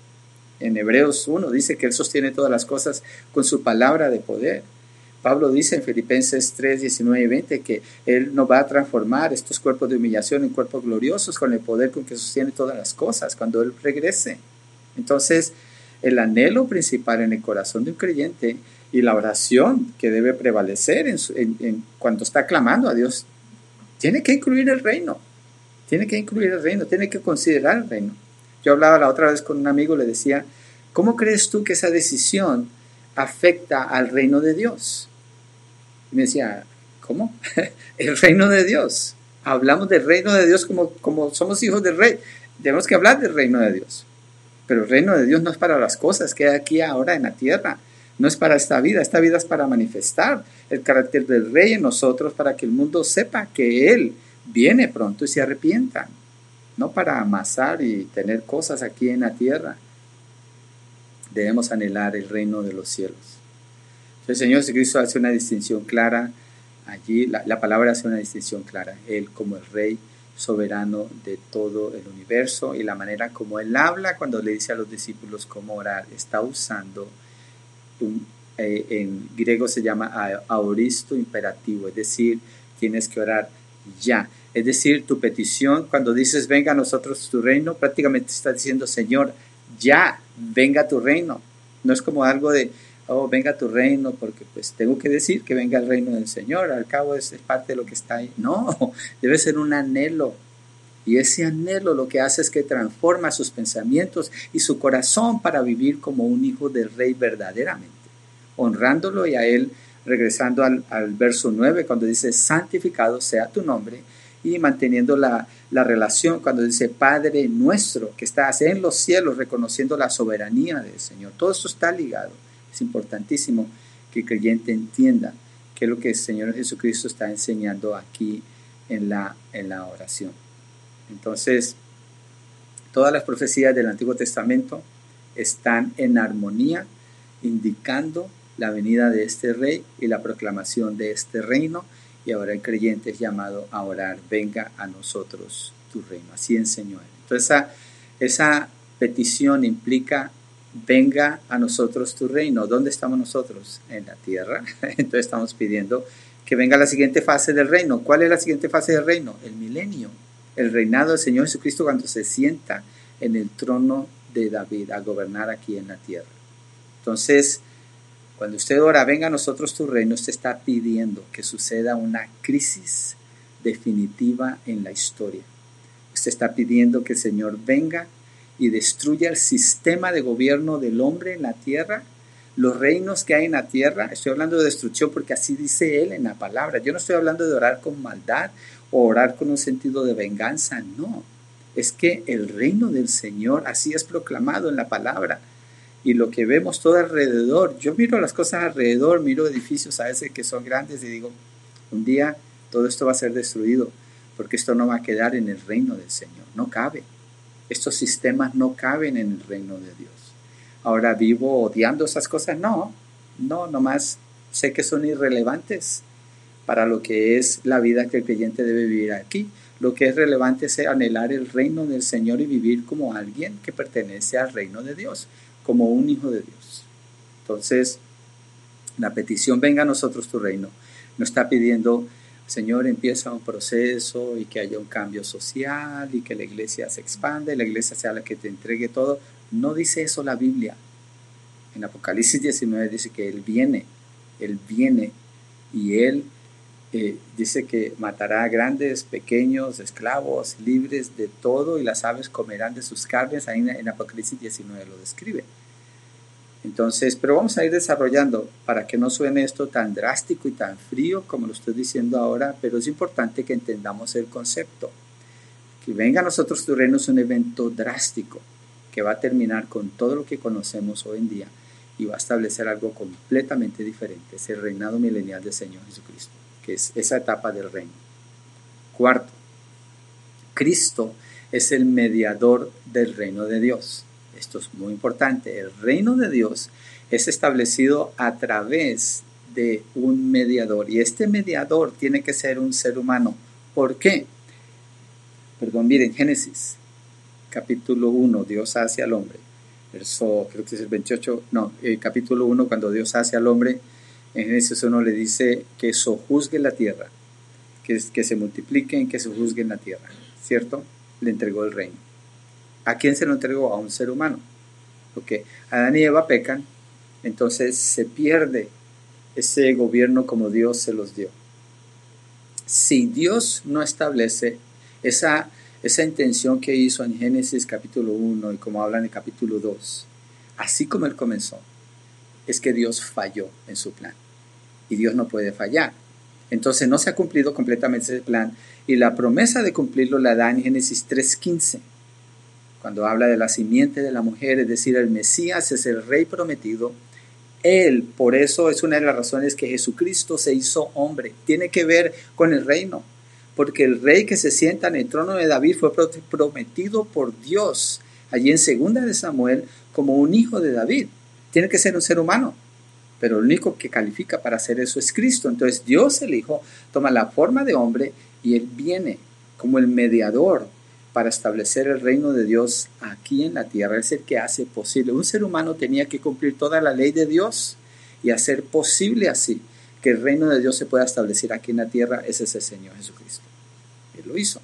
En Hebreos 1 dice que Él sostiene todas las cosas con su palabra de poder. Pablo dice en Filipenses 3, 19 y 20 que Él nos va a transformar estos cuerpos de humillación en cuerpos gloriosos con el poder con que sostiene todas las cosas cuando Él regrese. Entonces, el anhelo principal en el corazón de un creyente y la oración que debe prevalecer en, cuando está clamando a Dios, tiene que incluir el reino. Tiene que incluir el reino, tiene que considerar el reino. Yo hablaba la otra vez con un amigo, le decía, ¿cómo crees tú que esa decisión afecta al reino de Dios? me decía, ¿cómo? el reino de Dios. Hablamos del reino de Dios como, como somos hijos del rey. Tenemos que hablar del reino de Dios. Pero el reino de Dios no es para las cosas que hay aquí ahora en la tierra. No es para esta vida. Esta vida es para manifestar el carácter del rey en nosotros para que el mundo sepa que Él viene pronto y se arrepientan. No para amasar y tener cosas aquí en la tierra. Debemos anhelar el reino de los cielos. El Señor Jesucristo hace una distinción clara allí, la, palabra hace una distinción clara, Él como el Rey soberano de todo el universo y la manera como Él habla cuando le dice a los discípulos cómo orar, está usando un, eh, en griego se llama aoristo imperativo, es decir, tienes que orar ya. Es decir, tu petición, cuando dices venga a nosotros tu reino, prácticamente está diciendo, Señor, ya, venga tu reino. No es como algo de, oh, venga tu reino, porque pues tengo que decir que venga el reino del Señor, al cabo es, parte de lo que está ahí. No, debe ser un anhelo, Y ese anhelo lo que hace es que transforma sus pensamientos y su corazón para vivir como un hijo del rey verdaderamente, honrándolo y a él regresando al, verso 9 cuando dice, santificado sea tu nombre, y manteniendo la, la, relación cuando dice Padre nuestro que estás en los cielos, reconociendo la soberanía del Señor. Todo esto está ligado. Es importantísimo que el creyente entienda qué es lo que el Señor Jesucristo está enseñando aquí en la, en la oración. Entonces, todas las profecías del Antiguo Testamento están en armonía, indicando la venida de este rey y la proclamación de este reino. Y ahora el creyente es llamado a orar, venga a nosotros tu reino. Así enseñó él. Entonces esa, esa petición implica, venga a nosotros tu reino. ¿Dónde estamos nosotros? En la tierra. Entonces estamos pidiendo que venga la siguiente fase del reino. ¿Cuál es la siguiente fase del reino? El milenio el reinado del Señor Jesucristo cuando se sienta en el trono de David a gobernar aquí en la tierra. Entonces, cuando usted ora, venga a nosotros tu reino, usted está pidiendo que suceda una crisis definitiva en la historia. Usted está pidiendo que el Señor venga y destruya el sistema de gobierno del hombre en la tierra, los reinos que hay en la tierra. Estoy hablando de destrucción porque así dice Él en la palabra. Yo no estoy hablando de orar con maldad orar con un sentido de venganza, no. Es que el reino del Señor así es proclamado en la palabra. Y lo que vemos todo alrededor, yo miro las cosas alrededor, miro edificios a veces que son grandes y digo, un día todo esto va a ser destruido, porque esto no va a quedar en el reino del Señor, no cabe. Estos sistemas no caben en el reino de Dios. Ahora vivo odiando esas cosas, no, no, nomás sé que son irrelevantes para lo que es la vida que el creyente debe vivir aquí. Lo que es relevante es anhelar el reino del Señor y vivir como alguien que pertenece al reino de Dios, como un hijo de Dios. Entonces, la petición, venga a nosotros tu reino, no está pidiendo, Señor, empieza un proceso y que haya un cambio social y que la iglesia se expanda la iglesia sea la que te entregue todo. No dice eso la Biblia. En Apocalipsis 19 dice que Él viene, Él viene y Él dice que matará a grandes, pequeños, esclavos, libres de todo, y las aves comerán de sus carnes. Ahí en Apocalipsis 19 lo describe. Entonces, pero vamos a ir desarrollando para que no suene esto tan drástico y tan frío como lo estoy diciendo ahora, pero es importante que entendamos el concepto. Que venga a nosotros tu reino es un evento drástico que va a terminar con todo lo que conocemos hoy en día y va a establecer algo completamente diferente, es el reinado milenial del Señor Jesucristo que es esa etapa del reino. Cuarto, Cristo es el mediador del reino de Dios. Esto es muy importante. El reino de Dios es establecido a través de un mediador y este mediador tiene que ser un ser humano. ¿Por qué? Perdón, miren, Génesis capítulo 1, Dios hace al hombre. Verso, creo que es el 28, no, el capítulo 1, cuando Dios hace al hombre, en Génesis 1 le dice que sojuzgue la tierra, que, que se multipliquen, que se en la tierra, ¿cierto? Le entregó el reino. ¿A quién se lo entregó? A un ser humano. Porque Adán y Eva pecan, entonces se pierde ese gobierno como Dios se los dio. Si Dios no establece esa, esa intención que hizo en Génesis capítulo 1 y como habla en el capítulo 2, así como Él comenzó, es que Dios falló en su plan y Dios no puede fallar. Entonces no se ha cumplido completamente ese plan y la promesa de cumplirlo la da en Génesis 3.15, cuando habla de la simiente de la mujer, es decir, el Mesías es el rey prometido. Él, por eso es una de las razones que Jesucristo se hizo hombre, tiene que ver con el reino, porque el rey que se sienta en el trono de David fue prometido por Dios allí en segunda de Samuel como un hijo de David. Tiene que ser un ser humano pero el único que califica para hacer eso es Cristo. Entonces Dios el Hijo toma la forma de hombre y Él viene como el mediador para establecer el reino de Dios aquí en la tierra. Es el que hace posible. Un ser humano tenía que cumplir toda la ley de Dios y hacer posible así que el reino de Dios se pueda establecer aquí en la tierra. Es el Señor Jesucristo. Él lo hizo.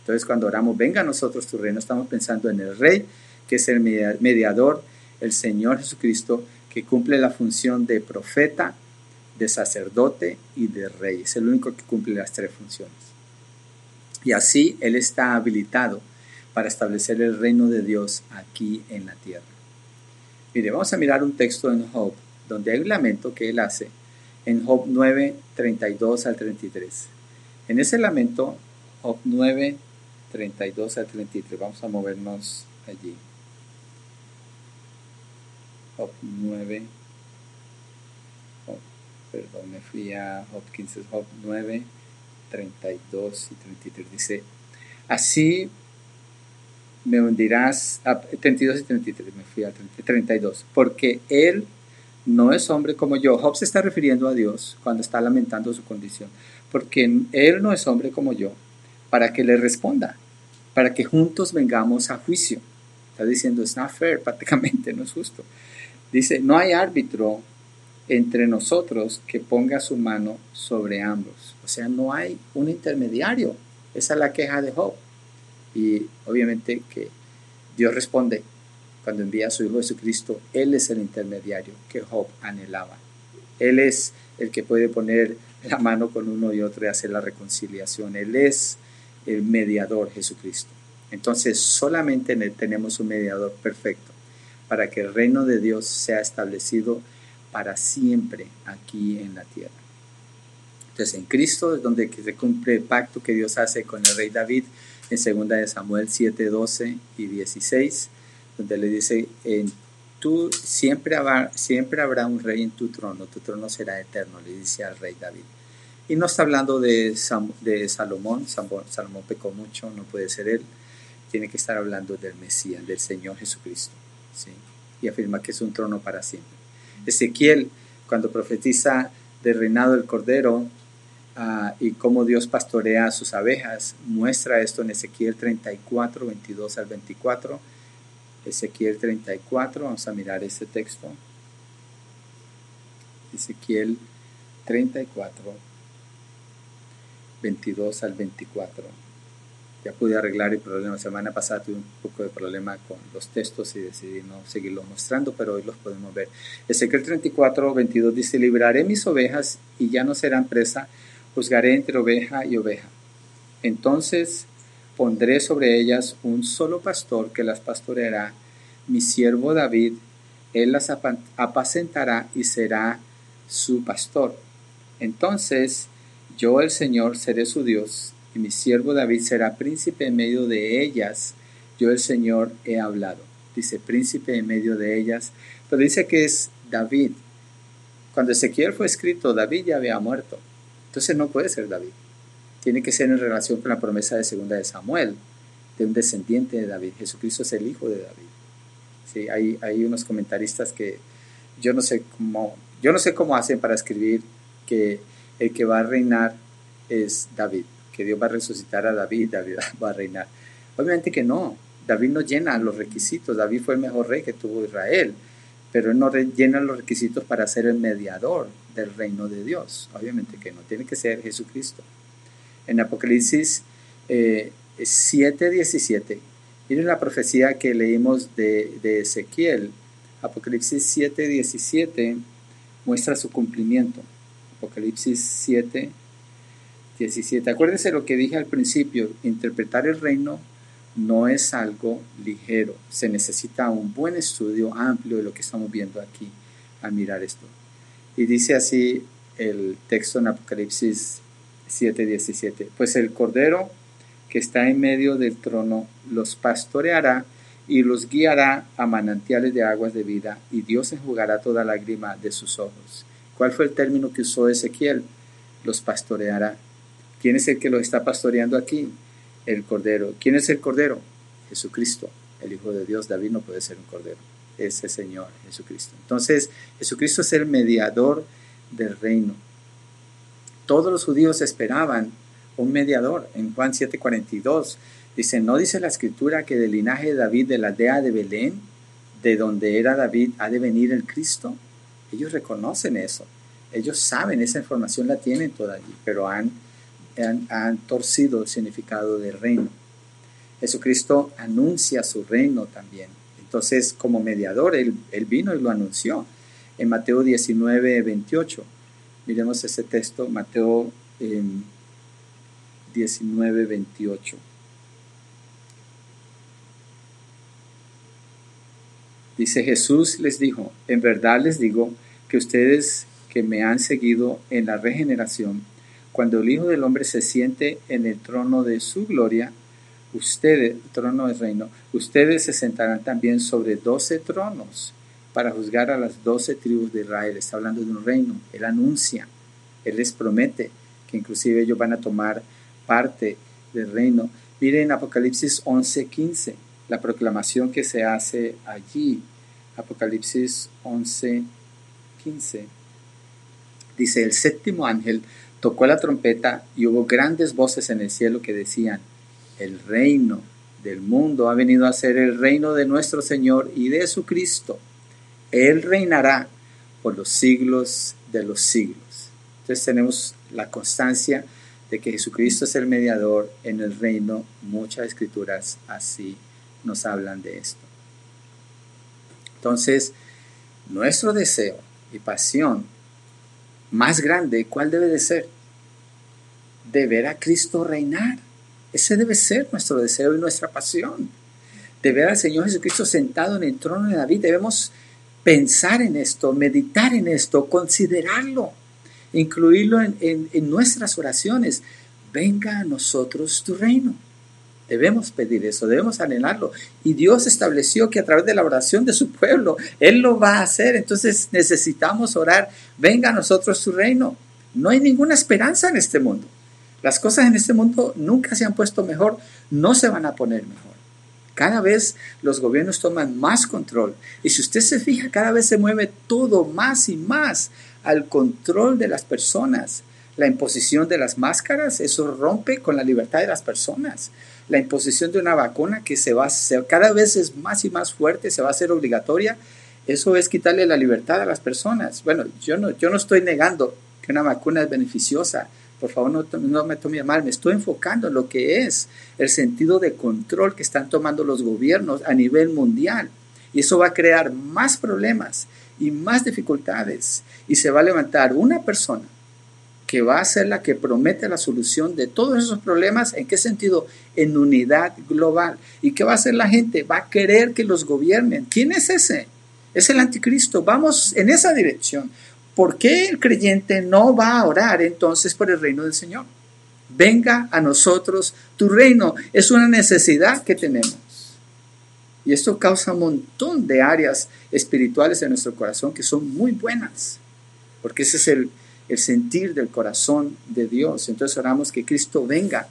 Entonces cuando oramos, venga a nosotros tu reino, estamos pensando en el Rey, que es el mediador, el Señor Jesucristo, que cumple la función de profeta, de sacerdote y de rey. Es el único que cumple las tres funciones. Y así Él está habilitado para establecer el reino de Dios aquí en la tierra. Mire, vamos a mirar un texto en Job, donde hay un lamento que Él hace, en Job 9, 32 al 33. En ese lamento, Job 9, 32 al 33, vamos a movernos allí. Job 9, perdón, me fui a Job 15, Job 9, 32 y 33. Dice, así me hundirás, 32 y 33, me fui a 32, porque él no es hombre como yo. Job se está refiriendo a Dios cuando está lamentando su condición, porque él no es hombre como yo, para que le responda, para que juntos vengamos a juicio. Está diciendo, es not fair, prácticamente, no es justo. Dice, no hay árbitro entre nosotros que ponga su mano sobre ambos. O sea, no hay un intermediario. Esa es la queja de Job. Y obviamente que Dios responde cuando envía a su Hijo Jesucristo. Él es el intermediario que Job anhelaba. Él es el que puede poner la mano con uno y otro y hacer la reconciliación. Él es el mediador Jesucristo. Entonces solamente tenemos un mediador perfecto para que el reino de Dios sea establecido para siempre aquí en la tierra. Entonces en Cristo es donde se cumple el pacto que Dios hace con el rey David en 2 de Samuel 7, 12 y 16, donde le dice, en tú siempre habrá, siempre habrá un rey en tu trono, tu trono será eterno, le dice al rey David. Y no está hablando de, de Salomón, Salomón pecó mucho, no puede ser él, tiene que estar hablando del Mesías, del Señor Jesucristo. ¿Sí? Y afirma que es un trono para siempre. Ezequiel, cuando profetiza del reinado del Cordero ah, y cómo Dios pastorea a sus abejas, muestra esto en Ezequiel 34, 22 al 24. Ezequiel 34, vamos a mirar este texto. Ezequiel 34, 22 al 24 ya pude arreglar el problema. Semana pasada tuve un poco de problema con los textos y decidí no seguirlos mostrando, pero hoy los podemos ver. Ezequiel 34, 22 dice, libraré mis ovejas y ya no serán presa, juzgaré entre oveja y oveja. Entonces pondré sobre ellas un solo pastor que las pastoreará, mi siervo David, él las apacentará y será su pastor. Entonces yo el Señor seré su Dios y mi siervo David será príncipe en medio de ellas. Yo el Señor he hablado. Dice príncipe en medio de ellas, pero dice que es David. Cuando Ezequiel fue escrito, David ya había muerto. Entonces no puede ser David. Tiene que ser en relación con la promesa de segunda de Samuel, de un descendiente de David. Jesucristo es el hijo de David. Sí, hay, hay unos comentaristas que yo no sé cómo, yo no sé cómo hacen para escribir que el que va a reinar es David que Dios va a resucitar a David, David va a reinar. Obviamente que no, David no llena los requisitos, David fue el mejor rey que tuvo Israel, pero él no llena los requisitos para ser el mediador del reino de Dios. Obviamente que no, tiene que ser Jesucristo. En Apocalipsis eh, 7:17, miren la profecía que leímos de, de Ezequiel. Apocalipsis 7:17 muestra su cumplimiento. Apocalipsis 7, 17. Acuérdense lo que dije al principio, interpretar el reino no es algo ligero, se necesita un buen estudio amplio de lo que estamos viendo aquí al mirar esto. Y dice así el texto en Apocalipsis 7:17, pues el Cordero que está en medio del trono los pastoreará y los guiará a manantiales de aguas de vida, y Dios enjugará toda lágrima de sus ojos. ¿Cuál fue el término que usó Ezequiel? Los pastoreará. ¿Quién es el que los está pastoreando aquí? El Cordero. ¿Quién es el Cordero? Jesucristo, el Hijo de Dios. David no puede ser un Cordero. Ese Señor, Jesucristo. Entonces, Jesucristo es el mediador del reino. Todos los judíos esperaban un mediador. En Juan 7:42 dice, ¿no dice la escritura que del linaje de David, de la aldea de Belén, de donde era David, ha de venir el Cristo? Ellos reconocen eso. Ellos saben, esa información la tienen toda allí, pero han han, torcido el significado del reino. Jesucristo anuncia su reino también. Entonces, como mediador, él, vino y lo anunció. En Mateo 19, 28, miremos ese texto, Mateo 19, 28. Dice Jesús les dijo, en verdad les digo que ustedes que me han seguido en la regeneración, cuando el Hijo del Hombre se siente en el trono de su gloria, ustedes, trono del reino, ustedes se sentarán también sobre doce tronos para juzgar a las doce tribus de Israel. Está hablando de un reino. Él anuncia, Él les promete que inclusive ellos van a tomar parte del reino. Miren Apocalipsis 11:15, la proclamación que se hace allí. Apocalipsis 11:15. Dice, el séptimo ángel tocó la trompeta y hubo grandes voces en el cielo que decían, el reino del mundo ha venido a ser el reino de nuestro Señor y de su Cristo. Él reinará por los siglos de los siglos. Entonces tenemos la constancia de que Jesucristo es el mediador en el reino. Muchas escrituras así nos hablan de esto. Entonces, nuestro deseo y pasión más grande, ¿cuál debe de ser? De ver a Cristo reinar. Ese debe ser nuestro deseo y nuestra pasión. De ver al Señor Jesucristo sentado en el trono de David. Debemos pensar en esto, meditar en esto, considerarlo, incluirlo en, en nuestras oraciones. Venga a nosotros tu reino. Debemos pedir eso, debemos anhelarlo. Y Dios estableció que a través de la oración de su pueblo, Él lo va a hacer. Entonces necesitamos orar, venga a nosotros su reino. No hay ninguna esperanza en este mundo. Las cosas en este mundo nunca se han puesto mejor, no se van a poner mejor. Cada vez los gobiernos toman más control. Y si usted se fija, cada vez se mueve todo más y más al control de las personas. La imposición de las máscaras, eso rompe con la libertad de las personas la imposición de una vacuna que se va hacer, cada vez es más y más fuerte, se va a hacer obligatoria, eso es quitarle la libertad a las personas. Bueno, yo no, yo no estoy negando que una vacuna es beneficiosa, por favor no, no me tome mal, me estoy enfocando en lo que es el sentido de control que están tomando los gobiernos a nivel mundial. Y eso va a crear más problemas y más dificultades. Y se va a levantar una persona que va a ser la que promete la solución de todos esos problemas. ¿En qué sentido? En unidad global. ¿Y qué va a hacer la gente? Va a querer que los gobiernen. ¿Quién es ese? Es el anticristo. Vamos en esa dirección. ¿Por qué el creyente no va a orar entonces por el reino del Señor? Venga a nosotros tu reino. Es una necesidad que tenemos. Y esto causa un montón de áreas espirituales en nuestro corazón que son muy buenas. Porque ese es el, el sentir del corazón de Dios. Entonces oramos que Cristo venga,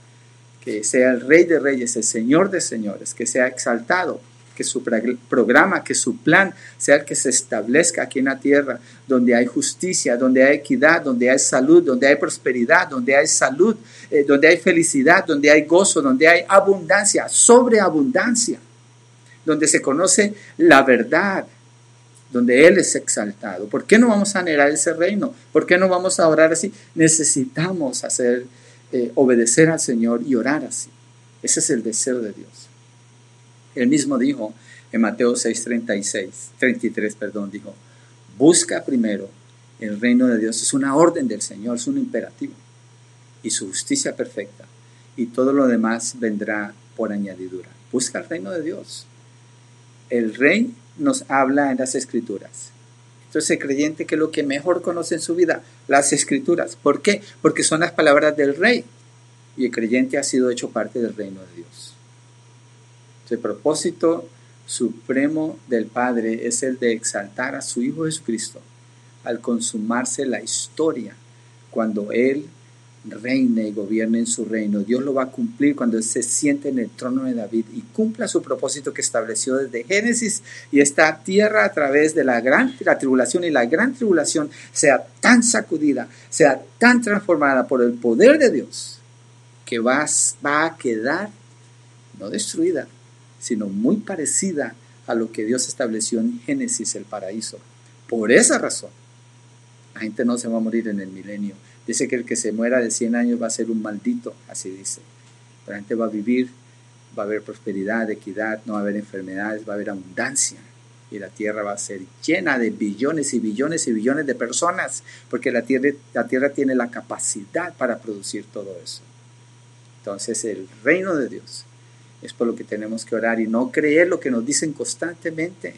que sea el Rey de Reyes, el Señor de Señores, que sea exaltado, que su programa, que su plan sea el que se establezca aquí en la tierra, donde hay justicia, donde hay equidad, donde hay salud, donde hay prosperidad, donde hay salud, eh, donde hay felicidad, donde hay gozo, donde hay abundancia, sobreabundancia, donde se conoce la verdad, donde Él es exaltado. ¿Por qué no vamos a anhelar ese reino? ¿Por qué no vamos a orar así? Necesitamos hacer, eh, obedecer al Señor y orar así. Ese es el deseo de Dios. Él mismo dijo en Mateo 6, 33, perdón, dijo, busca primero el reino de Dios. Es una orden del Señor, es un imperativo. Y su justicia perfecta. Y todo lo demás vendrá por añadidura. Busca el reino de Dios. El rey nos habla en las escrituras. Entonces el creyente que lo que mejor conoce en su vida, las escrituras. ¿Por qué? Porque son las palabras del rey. Y el creyente ha sido hecho parte del reino de Dios. El propósito supremo del Padre es el de exaltar a su Hijo Jesucristo al consumarse la historia, cuando Él reine y gobierne en su reino. Dios lo va a cumplir cuando Él se siente en el trono de David y cumpla su propósito que estableció desde Génesis y esta tierra a través de la gran la tribulación y la gran tribulación sea tan sacudida, sea tan transformada por el poder de Dios que va, va a quedar no destruida, sino muy parecida a lo que Dios estableció en Génesis, el paraíso. Por esa razón, la gente no se va a morir en el milenio, Dice que el que se muera de 100 años va a ser un maldito, así dice. La gente va a vivir, va a haber prosperidad, equidad, no va a haber enfermedades, va a haber abundancia. Y la tierra va a ser llena de billones y billones y billones de personas, porque la tierra, la tierra tiene la capacidad para producir todo eso. Entonces el reino de Dios es por lo que tenemos que orar y no creer lo que nos dicen constantemente,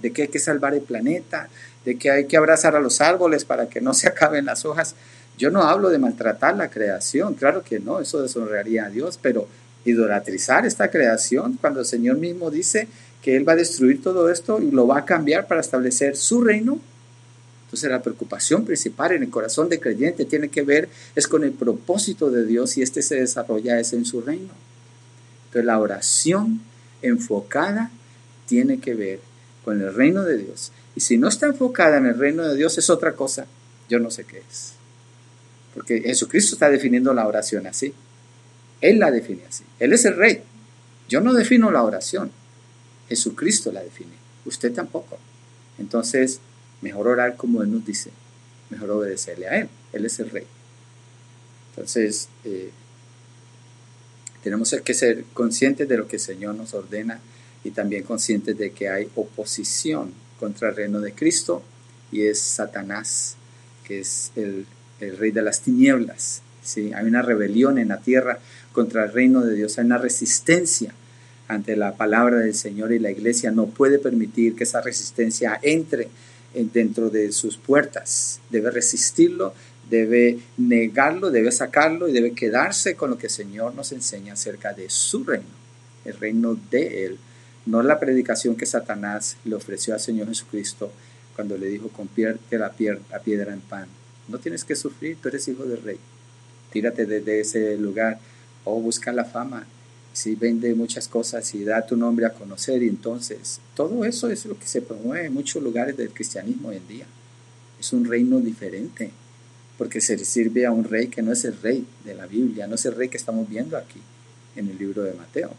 de que hay que salvar el planeta, de que hay que abrazar a los árboles para que no se acaben las hojas. Yo no hablo de maltratar la creación, claro que no, eso deshonraría a Dios, pero idolatrizar esta creación cuando el Señor mismo dice que Él va a destruir todo esto y lo va a cambiar para establecer su reino. Entonces la preocupación principal en el corazón de creyente tiene que ver es con el propósito de Dios y este se desarrolla es en su reino. Entonces la oración enfocada tiene que ver con el reino de Dios. Y si no está enfocada en el reino de Dios es otra cosa. Yo no sé qué es. Porque Jesucristo está definiendo la oración así. Él la define así. Él es el rey. Yo no defino la oración. Jesucristo la define. Usted tampoco. Entonces, mejor orar como Él nos dice. Mejor obedecerle a Él. Él es el rey. Entonces, eh, tenemos que ser conscientes de lo que el Señor nos ordena y también conscientes de que hay oposición contra el reino de Cristo y es Satanás, que es el, el rey de las tinieblas. ¿sí? Hay una rebelión en la tierra contra el reino de Dios, hay una resistencia ante la palabra del Señor y la iglesia no puede permitir que esa resistencia entre dentro de sus puertas. Debe resistirlo, debe negarlo, debe sacarlo y debe quedarse con lo que el Señor nos enseña acerca de su reino, el reino de Él, no la predicación que Satanás le ofreció al Señor Jesucristo cuando le dijo, convierte la, piedra en pan. No tienes que sufrir, tú eres hijo del rey. Tírate desde ese lugar o busca la fama. Si vende muchas cosas y da tu nombre a conocer, y entonces todo eso es lo que se promueve en muchos lugares del cristianismo hoy en día. Es un reino diferente, porque se le sirve a un rey que no es el rey de la Biblia, no es el rey que estamos viendo aquí en el libro de Mateo,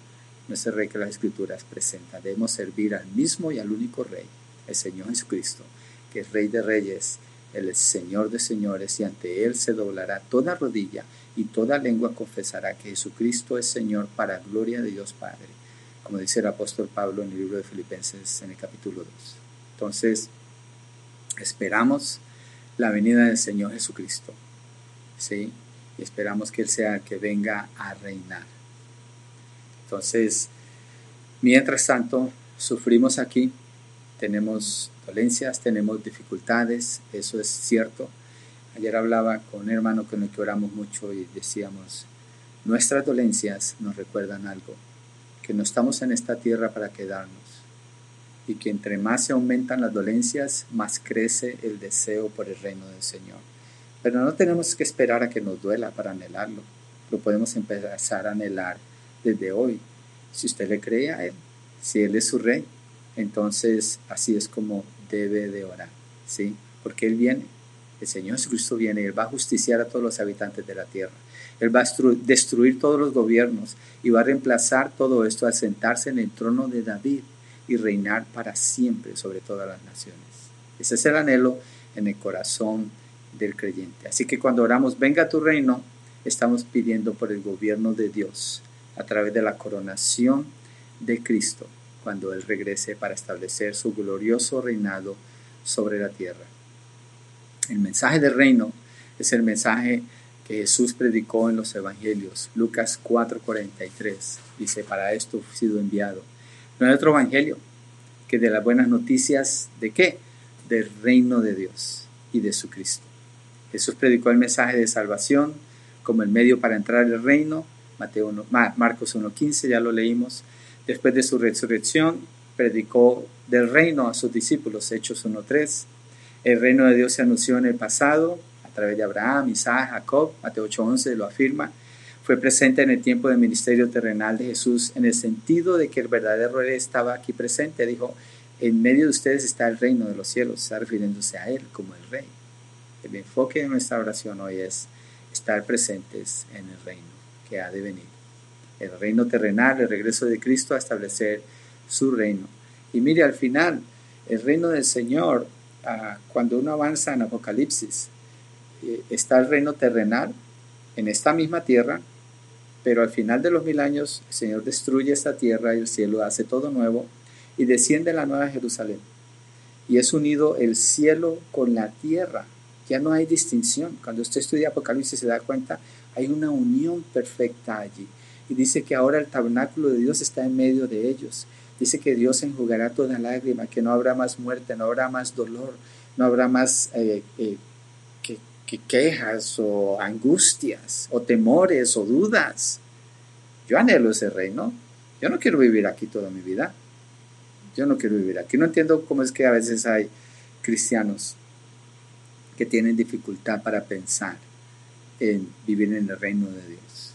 no es el rey que las escrituras presentan. Debemos servir al mismo y al único rey, el Señor Jesucristo, que es rey de reyes, el Señor de señores, y ante Él se doblará toda rodilla y toda lengua confesará que Jesucristo es Señor para gloria de Dios Padre, como dice el apóstol Pablo en el libro de Filipenses en el capítulo 2. Entonces, esperamos la venida del Señor Jesucristo, ¿sí? Y esperamos que Él sea el que venga a reinar. Entonces, mientras tanto, sufrimos aquí, tenemos dolencias, tenemos dificultades, eso es cierto, Ayer hablaba con un hermano con el que oramos mucho y decíamos, nuestras dolencias nos recuerdan algo, que no estamos en esta tierra para quedarnos y que entre más se aumentan las dolencias, más crece el deseo por el reino del Señor. Pero no tenemos que esperar a que nos duela para anhelarlo, lo podemos empezar a anhelar desde hoy. Si usted le cree a Él, si Él es su rey, entonces así es como debe de orar, ¿sí? Porque Él viene el Señor Jesucristo viene, Él va a justiciar a todos los habitantes de la tierra. Él va a destruir todos los gobiernos y va a reemplazar todo esto al sentarse en el trono de David y reinar para siempre sobre todas las naciones. Ese es el anhelo en el corazón del creyente. Así que cuando oramos, venga tu reino, estamos pidiendo por el gobierno de Dios a través de la coronación de Cristo, cuando Él regrese para establecer su glorioso reinado sobre la tierra. El mensaje del reino es el mensaje que Jesús predicó en los evangelios. Lucas 4:43 dice, para esto he sido enviado. No hay otro evangelio que de las buenas noticias de qué? Del reino de Dios y de su Cristo. Jesús predicó el mensaje de salvación como el medio para entrar al reino. Mateo 1, Marcos 1.15, ya lo leímos. Después de su resurrección, predicó del reino a sus discípulos, Hechos 1.3. El reino de Dios se anunció en el pasado a través de Abraham, Isaac, Jacob, Mateo 8:11 lo afirma. Fue presente en el tiempo del ministerio terrenal de Jesús en el sentido de que el verdadero rey estaba aquí presente. Dijo, en medio de ustedes está el reino de los cielos, está refiriéndose a Él como el rey. El enfoque de nuestra oración hoy es estar presentes en el reino que ha de venir. El reino terrenal, el regreso de Cristo a establecer su reino. Y mire, al final, el reino del Señor cuando uno avanza en Apocalipsis, eh, está el reino terrenal en esta misma tierra, pero al final de los mil años el Señor destruye esta tierra y el cielo hace todo nuevo y desciende la nueva Jerusalén. Y es unido el cielo con la tierra. Ya no hay distinción. Cuando usted estudia Apocalipsis se da cuenta, hay una unión perfecta allí. Y dice que ahora el tabernáculo de Dios está en medio de ellos. Dice que Dios enjugará toda lágrima, que no habrá más muerte, no habrá más dolor, no habrá más eh, eh, que, quejas o angustias o temores o dudas. Yo anhelo ese reino. Yo no quiero vivir aquí toda mi vida. Yo no quiero vivir aquí. No entiendo cómo es que a veces hay cristianos que tienen dificultad para pensar en vivir en el reino de Dios.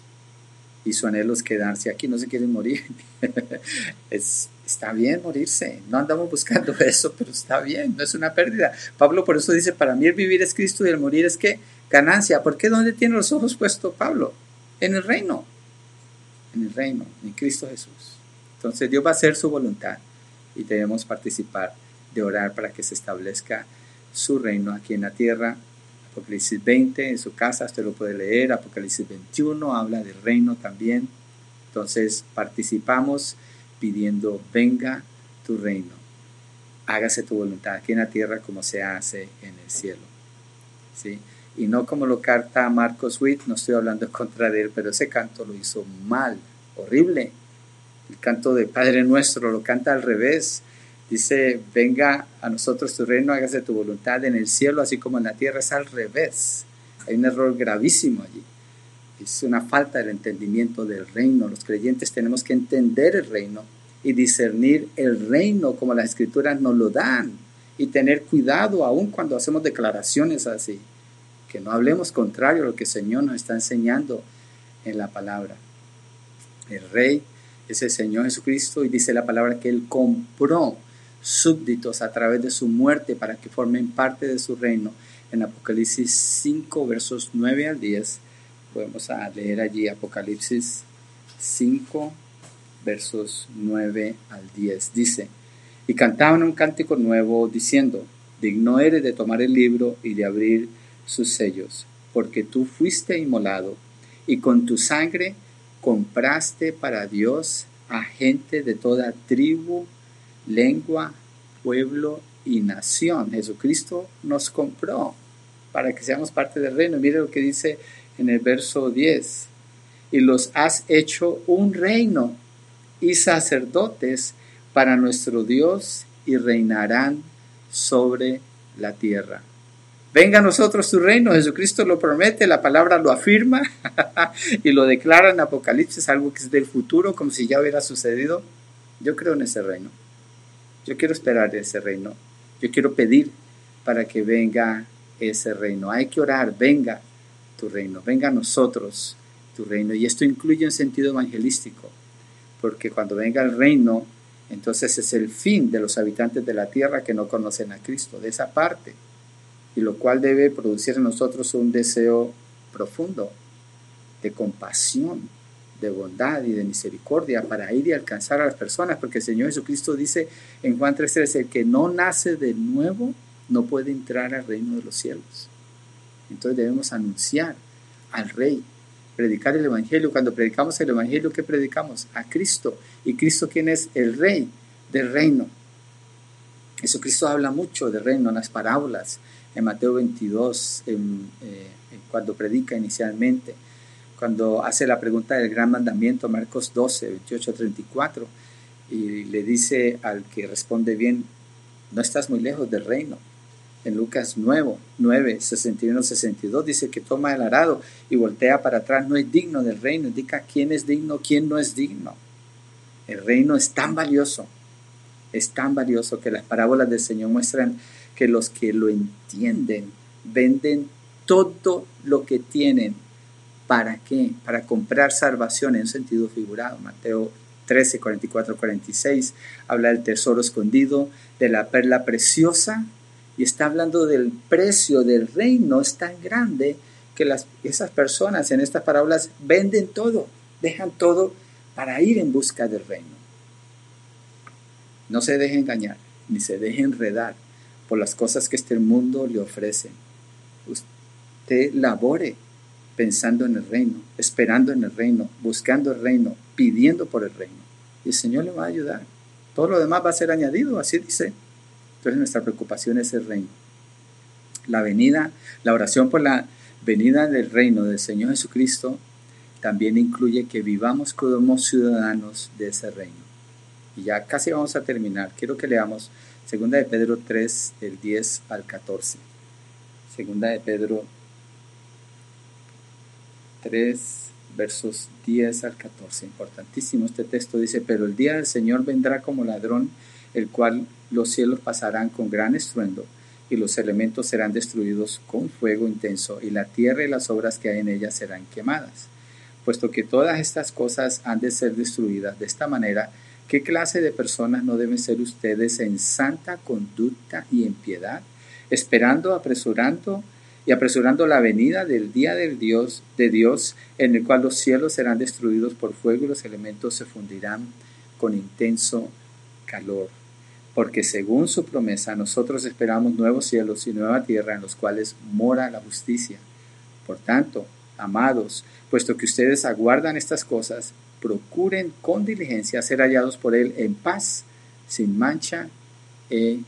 Y su anhelo es quedarse aquí, no se quieren morir. es, está bien morirse, no andamos buscando eso, pero está bien, no es una pérdida. Pablo por eso dice, para mí el vivir es Cristo y el morir es que ganancia. ¿Por qué dónde tiene los ojos puestos Pablo? En el reino, en el reino, en Cristo Jesús. Entonces Dios va a hacer su voluntad y debemos participar de orar para que se establezca su reino aquí en la tierra. Apocalipsis 20 en su casa, usted lo puede leer. Apocalipsis 21 habla del reino también. Entonces participamos pidiendo, venga tu reino, hágase tu voluntad aquí en la tierra como se hace en el cielo. ¿Sí? Y no como lo carta Marcos Witt, no estoy hablando en contra de él, pero ese canto lo hizo mal, horrible. El canto de Padre Nuestro lo canta al revés. Dice, venga a nosotros tu reino, hágase tu voluntad en el cielo, así como en la tierra, es al revés. Hay un error gravísimo allí. Es una falta del entendimiento del reino. Los creyentes tenemos que entender el reino y discernir el reino como las escrituras nos lo dan y tener cuidado aún cuando hacemos declaraciones así. Que no hablemos contrario a lo que el Señor nos está enseñando en la palabra. El rey es el Señor Jesucristo y dice la palabra que Él compró súbditos a través de su muerte para que formen parte de su reino. En Apocalipsis 5, versos 9 al 10, podemos leer allí Apocalipsis 5, versos 9 al 10. Dice, y cantaban un cántico nuevo diciendo, digno eres de tomar el libro y de abrir sus sellos, porque tú fuiste inmolado y con tu sangre compraste para Dios a gente de toda tribu, lengua, pueblo y nación. Jesucristo nos compró para que seamos parte del reino. Mire lo que dice en el verso 10. Y los has hecho un reino y sacerdotes para nuestro Dios y reinarán sobre la tierra. Venga a nosotros tu reino, Jesucristo lo promete, la palabra lo afirma y lo declara en Apocalipsis, algo que es del futuro, como si ya hubiera sucedido. Yo creo en ese reino. Yo quiero esperar ese reino. Yo quiero pedir para que venga ese reino. Hay que orar, venga tu reino, venga a nosotros tu reino. Y esto incluye un sentido evangelístico, porque cuando venga el reino, entonces es el fin de los habitantes de la tierra que no conocen a Cristo, de esa parte, y lo cual debe producir en nosotros un deseo profundo de compasión, de bondad y de misericordia para ir y alcanzar a las personas, porque el Señor Jesucristo dice en Juan 3:3, el que no nace de nuevo no puede entrar al reino de los cielos. Entonces debemos anunciar al Rey, predicar el Evangelio. Cuando predicamos el Evangelio, ¿qué predicamos? A Cristo. ¿Y Cristo quién es? El Rey del reino. Jesucristo habla mucho del reino en las parábolas, en Mateo 22, eh, cuando predica inicialmente cuando hace la pregunta del gran mandamiento, Marcos 12, 28 34, y le dice al que responde bien, no estás muy lejos del reino. En Lucas 9, 9 61, 62 dice que toma el arado y voltea para atrás, no es digno del reino, indica quién es digno, quién no es digno. El reino es tan valioso, es tan valioso que las parábolas del Señor muestran que los que lo entienden venden todo lo que tienen ¿Para qué? Para comprar salvación en sentido figurado. Mateo 13, 44, 46 habla del tesoro escondido, de la perla preciosa y está hablando del precio del reino. Es tan grande que las, esas personas en estas parábolas venden todo, dejan todo para ir en busca del reino. No se deje engañar, ni se deje enredar por las cosas que este mundo le ofrece. Usted labore pensando en el reino, esperando en el reino, buscando el reino, pidiendo por el reino. Y el Señor le va a ayudar. Todo lo demás va a ser añadido, así dice. Entonces nuestra preocupación es el reino. La venida, la oración por la venida del reino del Señor Jesucristo también incluye que vivamos como ciudadanos de ese reino. Y ya casi vamos a terminar. Quiero que leamos 2 de Pedro 3, del 10 al 14. Segunda de Pedro 3, versos 10 al 14. Importantísimo este texto. Dice, pero el día del Señor vendrá como ladrón, el cual los cielos pasarán con gran estruendo y los elementos serán destruidos con fuego intenso y la tierra y las obras que hay en ella serán quemadas puesto que todas estas cosas han de ser destruidas de esta manera, ¿qué clase de personas no deben ser ustedes en santa conducta y en piedad, esperando, apresurando y apresurando la venida del día del Dios, de Dios, en el cual los cielos serán destruidos por fuego y los elementos se fundirán con intenso calor? Porque según su promesa, nosotros esperamos nuevos cielos y nueva tierra en los cuales mora la justicia. Por tanto, amados, puesto que ustedes aguardan estas cosas, procuren con diligencia ser hallados por Él en paz, sin mancha e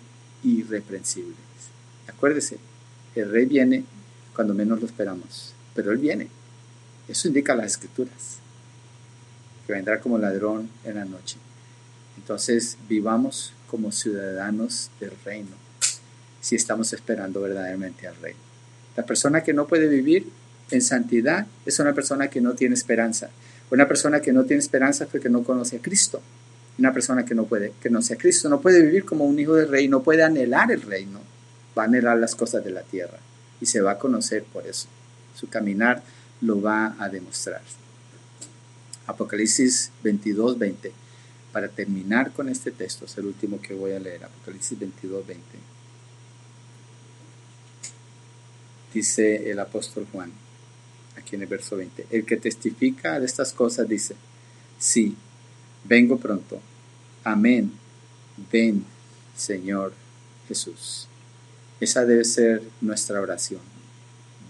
irreprensibles. Acuérdese, el rey viene cuando menos lo esperamos, pero Él viene. Eso indica las escrituras, que vendrá como ladrón en la noche. Entonces vivamos como ciudadanos del reino, si estamos esperando verdaderamente al rey. La persona que no puede vivir en santidad es una persona que no tiene esperanza. Una persona que no tiene esperanza es porque no conoce a Cristo. Una persona que no puede, que no sea Cristo, no puede vivir como un hijo del rey, no puede anhelar el reino, va a anhelar las cosas de la tierra y se va a conocer por eso. Su caminar lo va a demostrar. Apocalipsis 22, 20. Para terminar con este texto, es el último que voy a leer, Apocalipsis 22, 20. Dice el apóstol Juan aquí en el verso 20. El que testifica de estas cosas dice, sí, vengo pronto. Amén. Ven, Señor Jesús. Esa debe ser nuestra oración.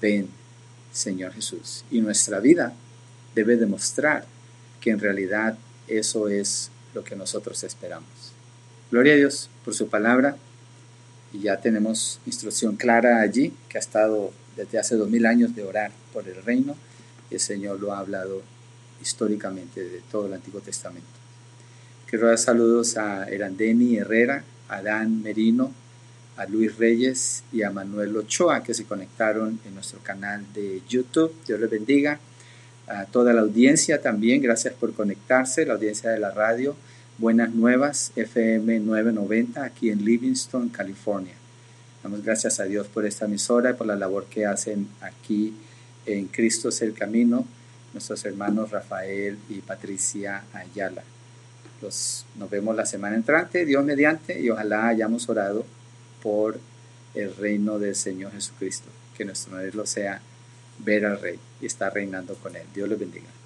Ven, Señor Jesús. Y nuestra vida debe demostrar que en realidad eso es lo que nosotros esperamos. Gloria a Dios por su palabra. Y ya tenemos instrucción clara allí que ha estado desde hace dos mil años de orar por el reino y el Señor lo ha hablado históricamente de todo el Antiguo Testamento. Quiero dar saludos a Erandeni Herrera, a Dan Merino, a Luis Reyes y a Manuel Ochoa que se conectaron en nuestro canal de YouTube. Dios les bendiga. A toda la audiencia también, gracias por conectarse, la audiencia de la radio. Buenas Nuevas, FM 990, aquí en Livingston, California. Damos gracias a Dios por esta emisora y por la labor que hacen aquí en Cristo es el Camino nuestros hermanos Rafael y Patricia Ayala. Los, nos vemos la semana entrante, Dios mediante, y ojalá hayamos orado por el reino del Señor Jesucristo. Que nuestro modelo sea ver al Rey y estar reinando con Él. Dios les bendiga.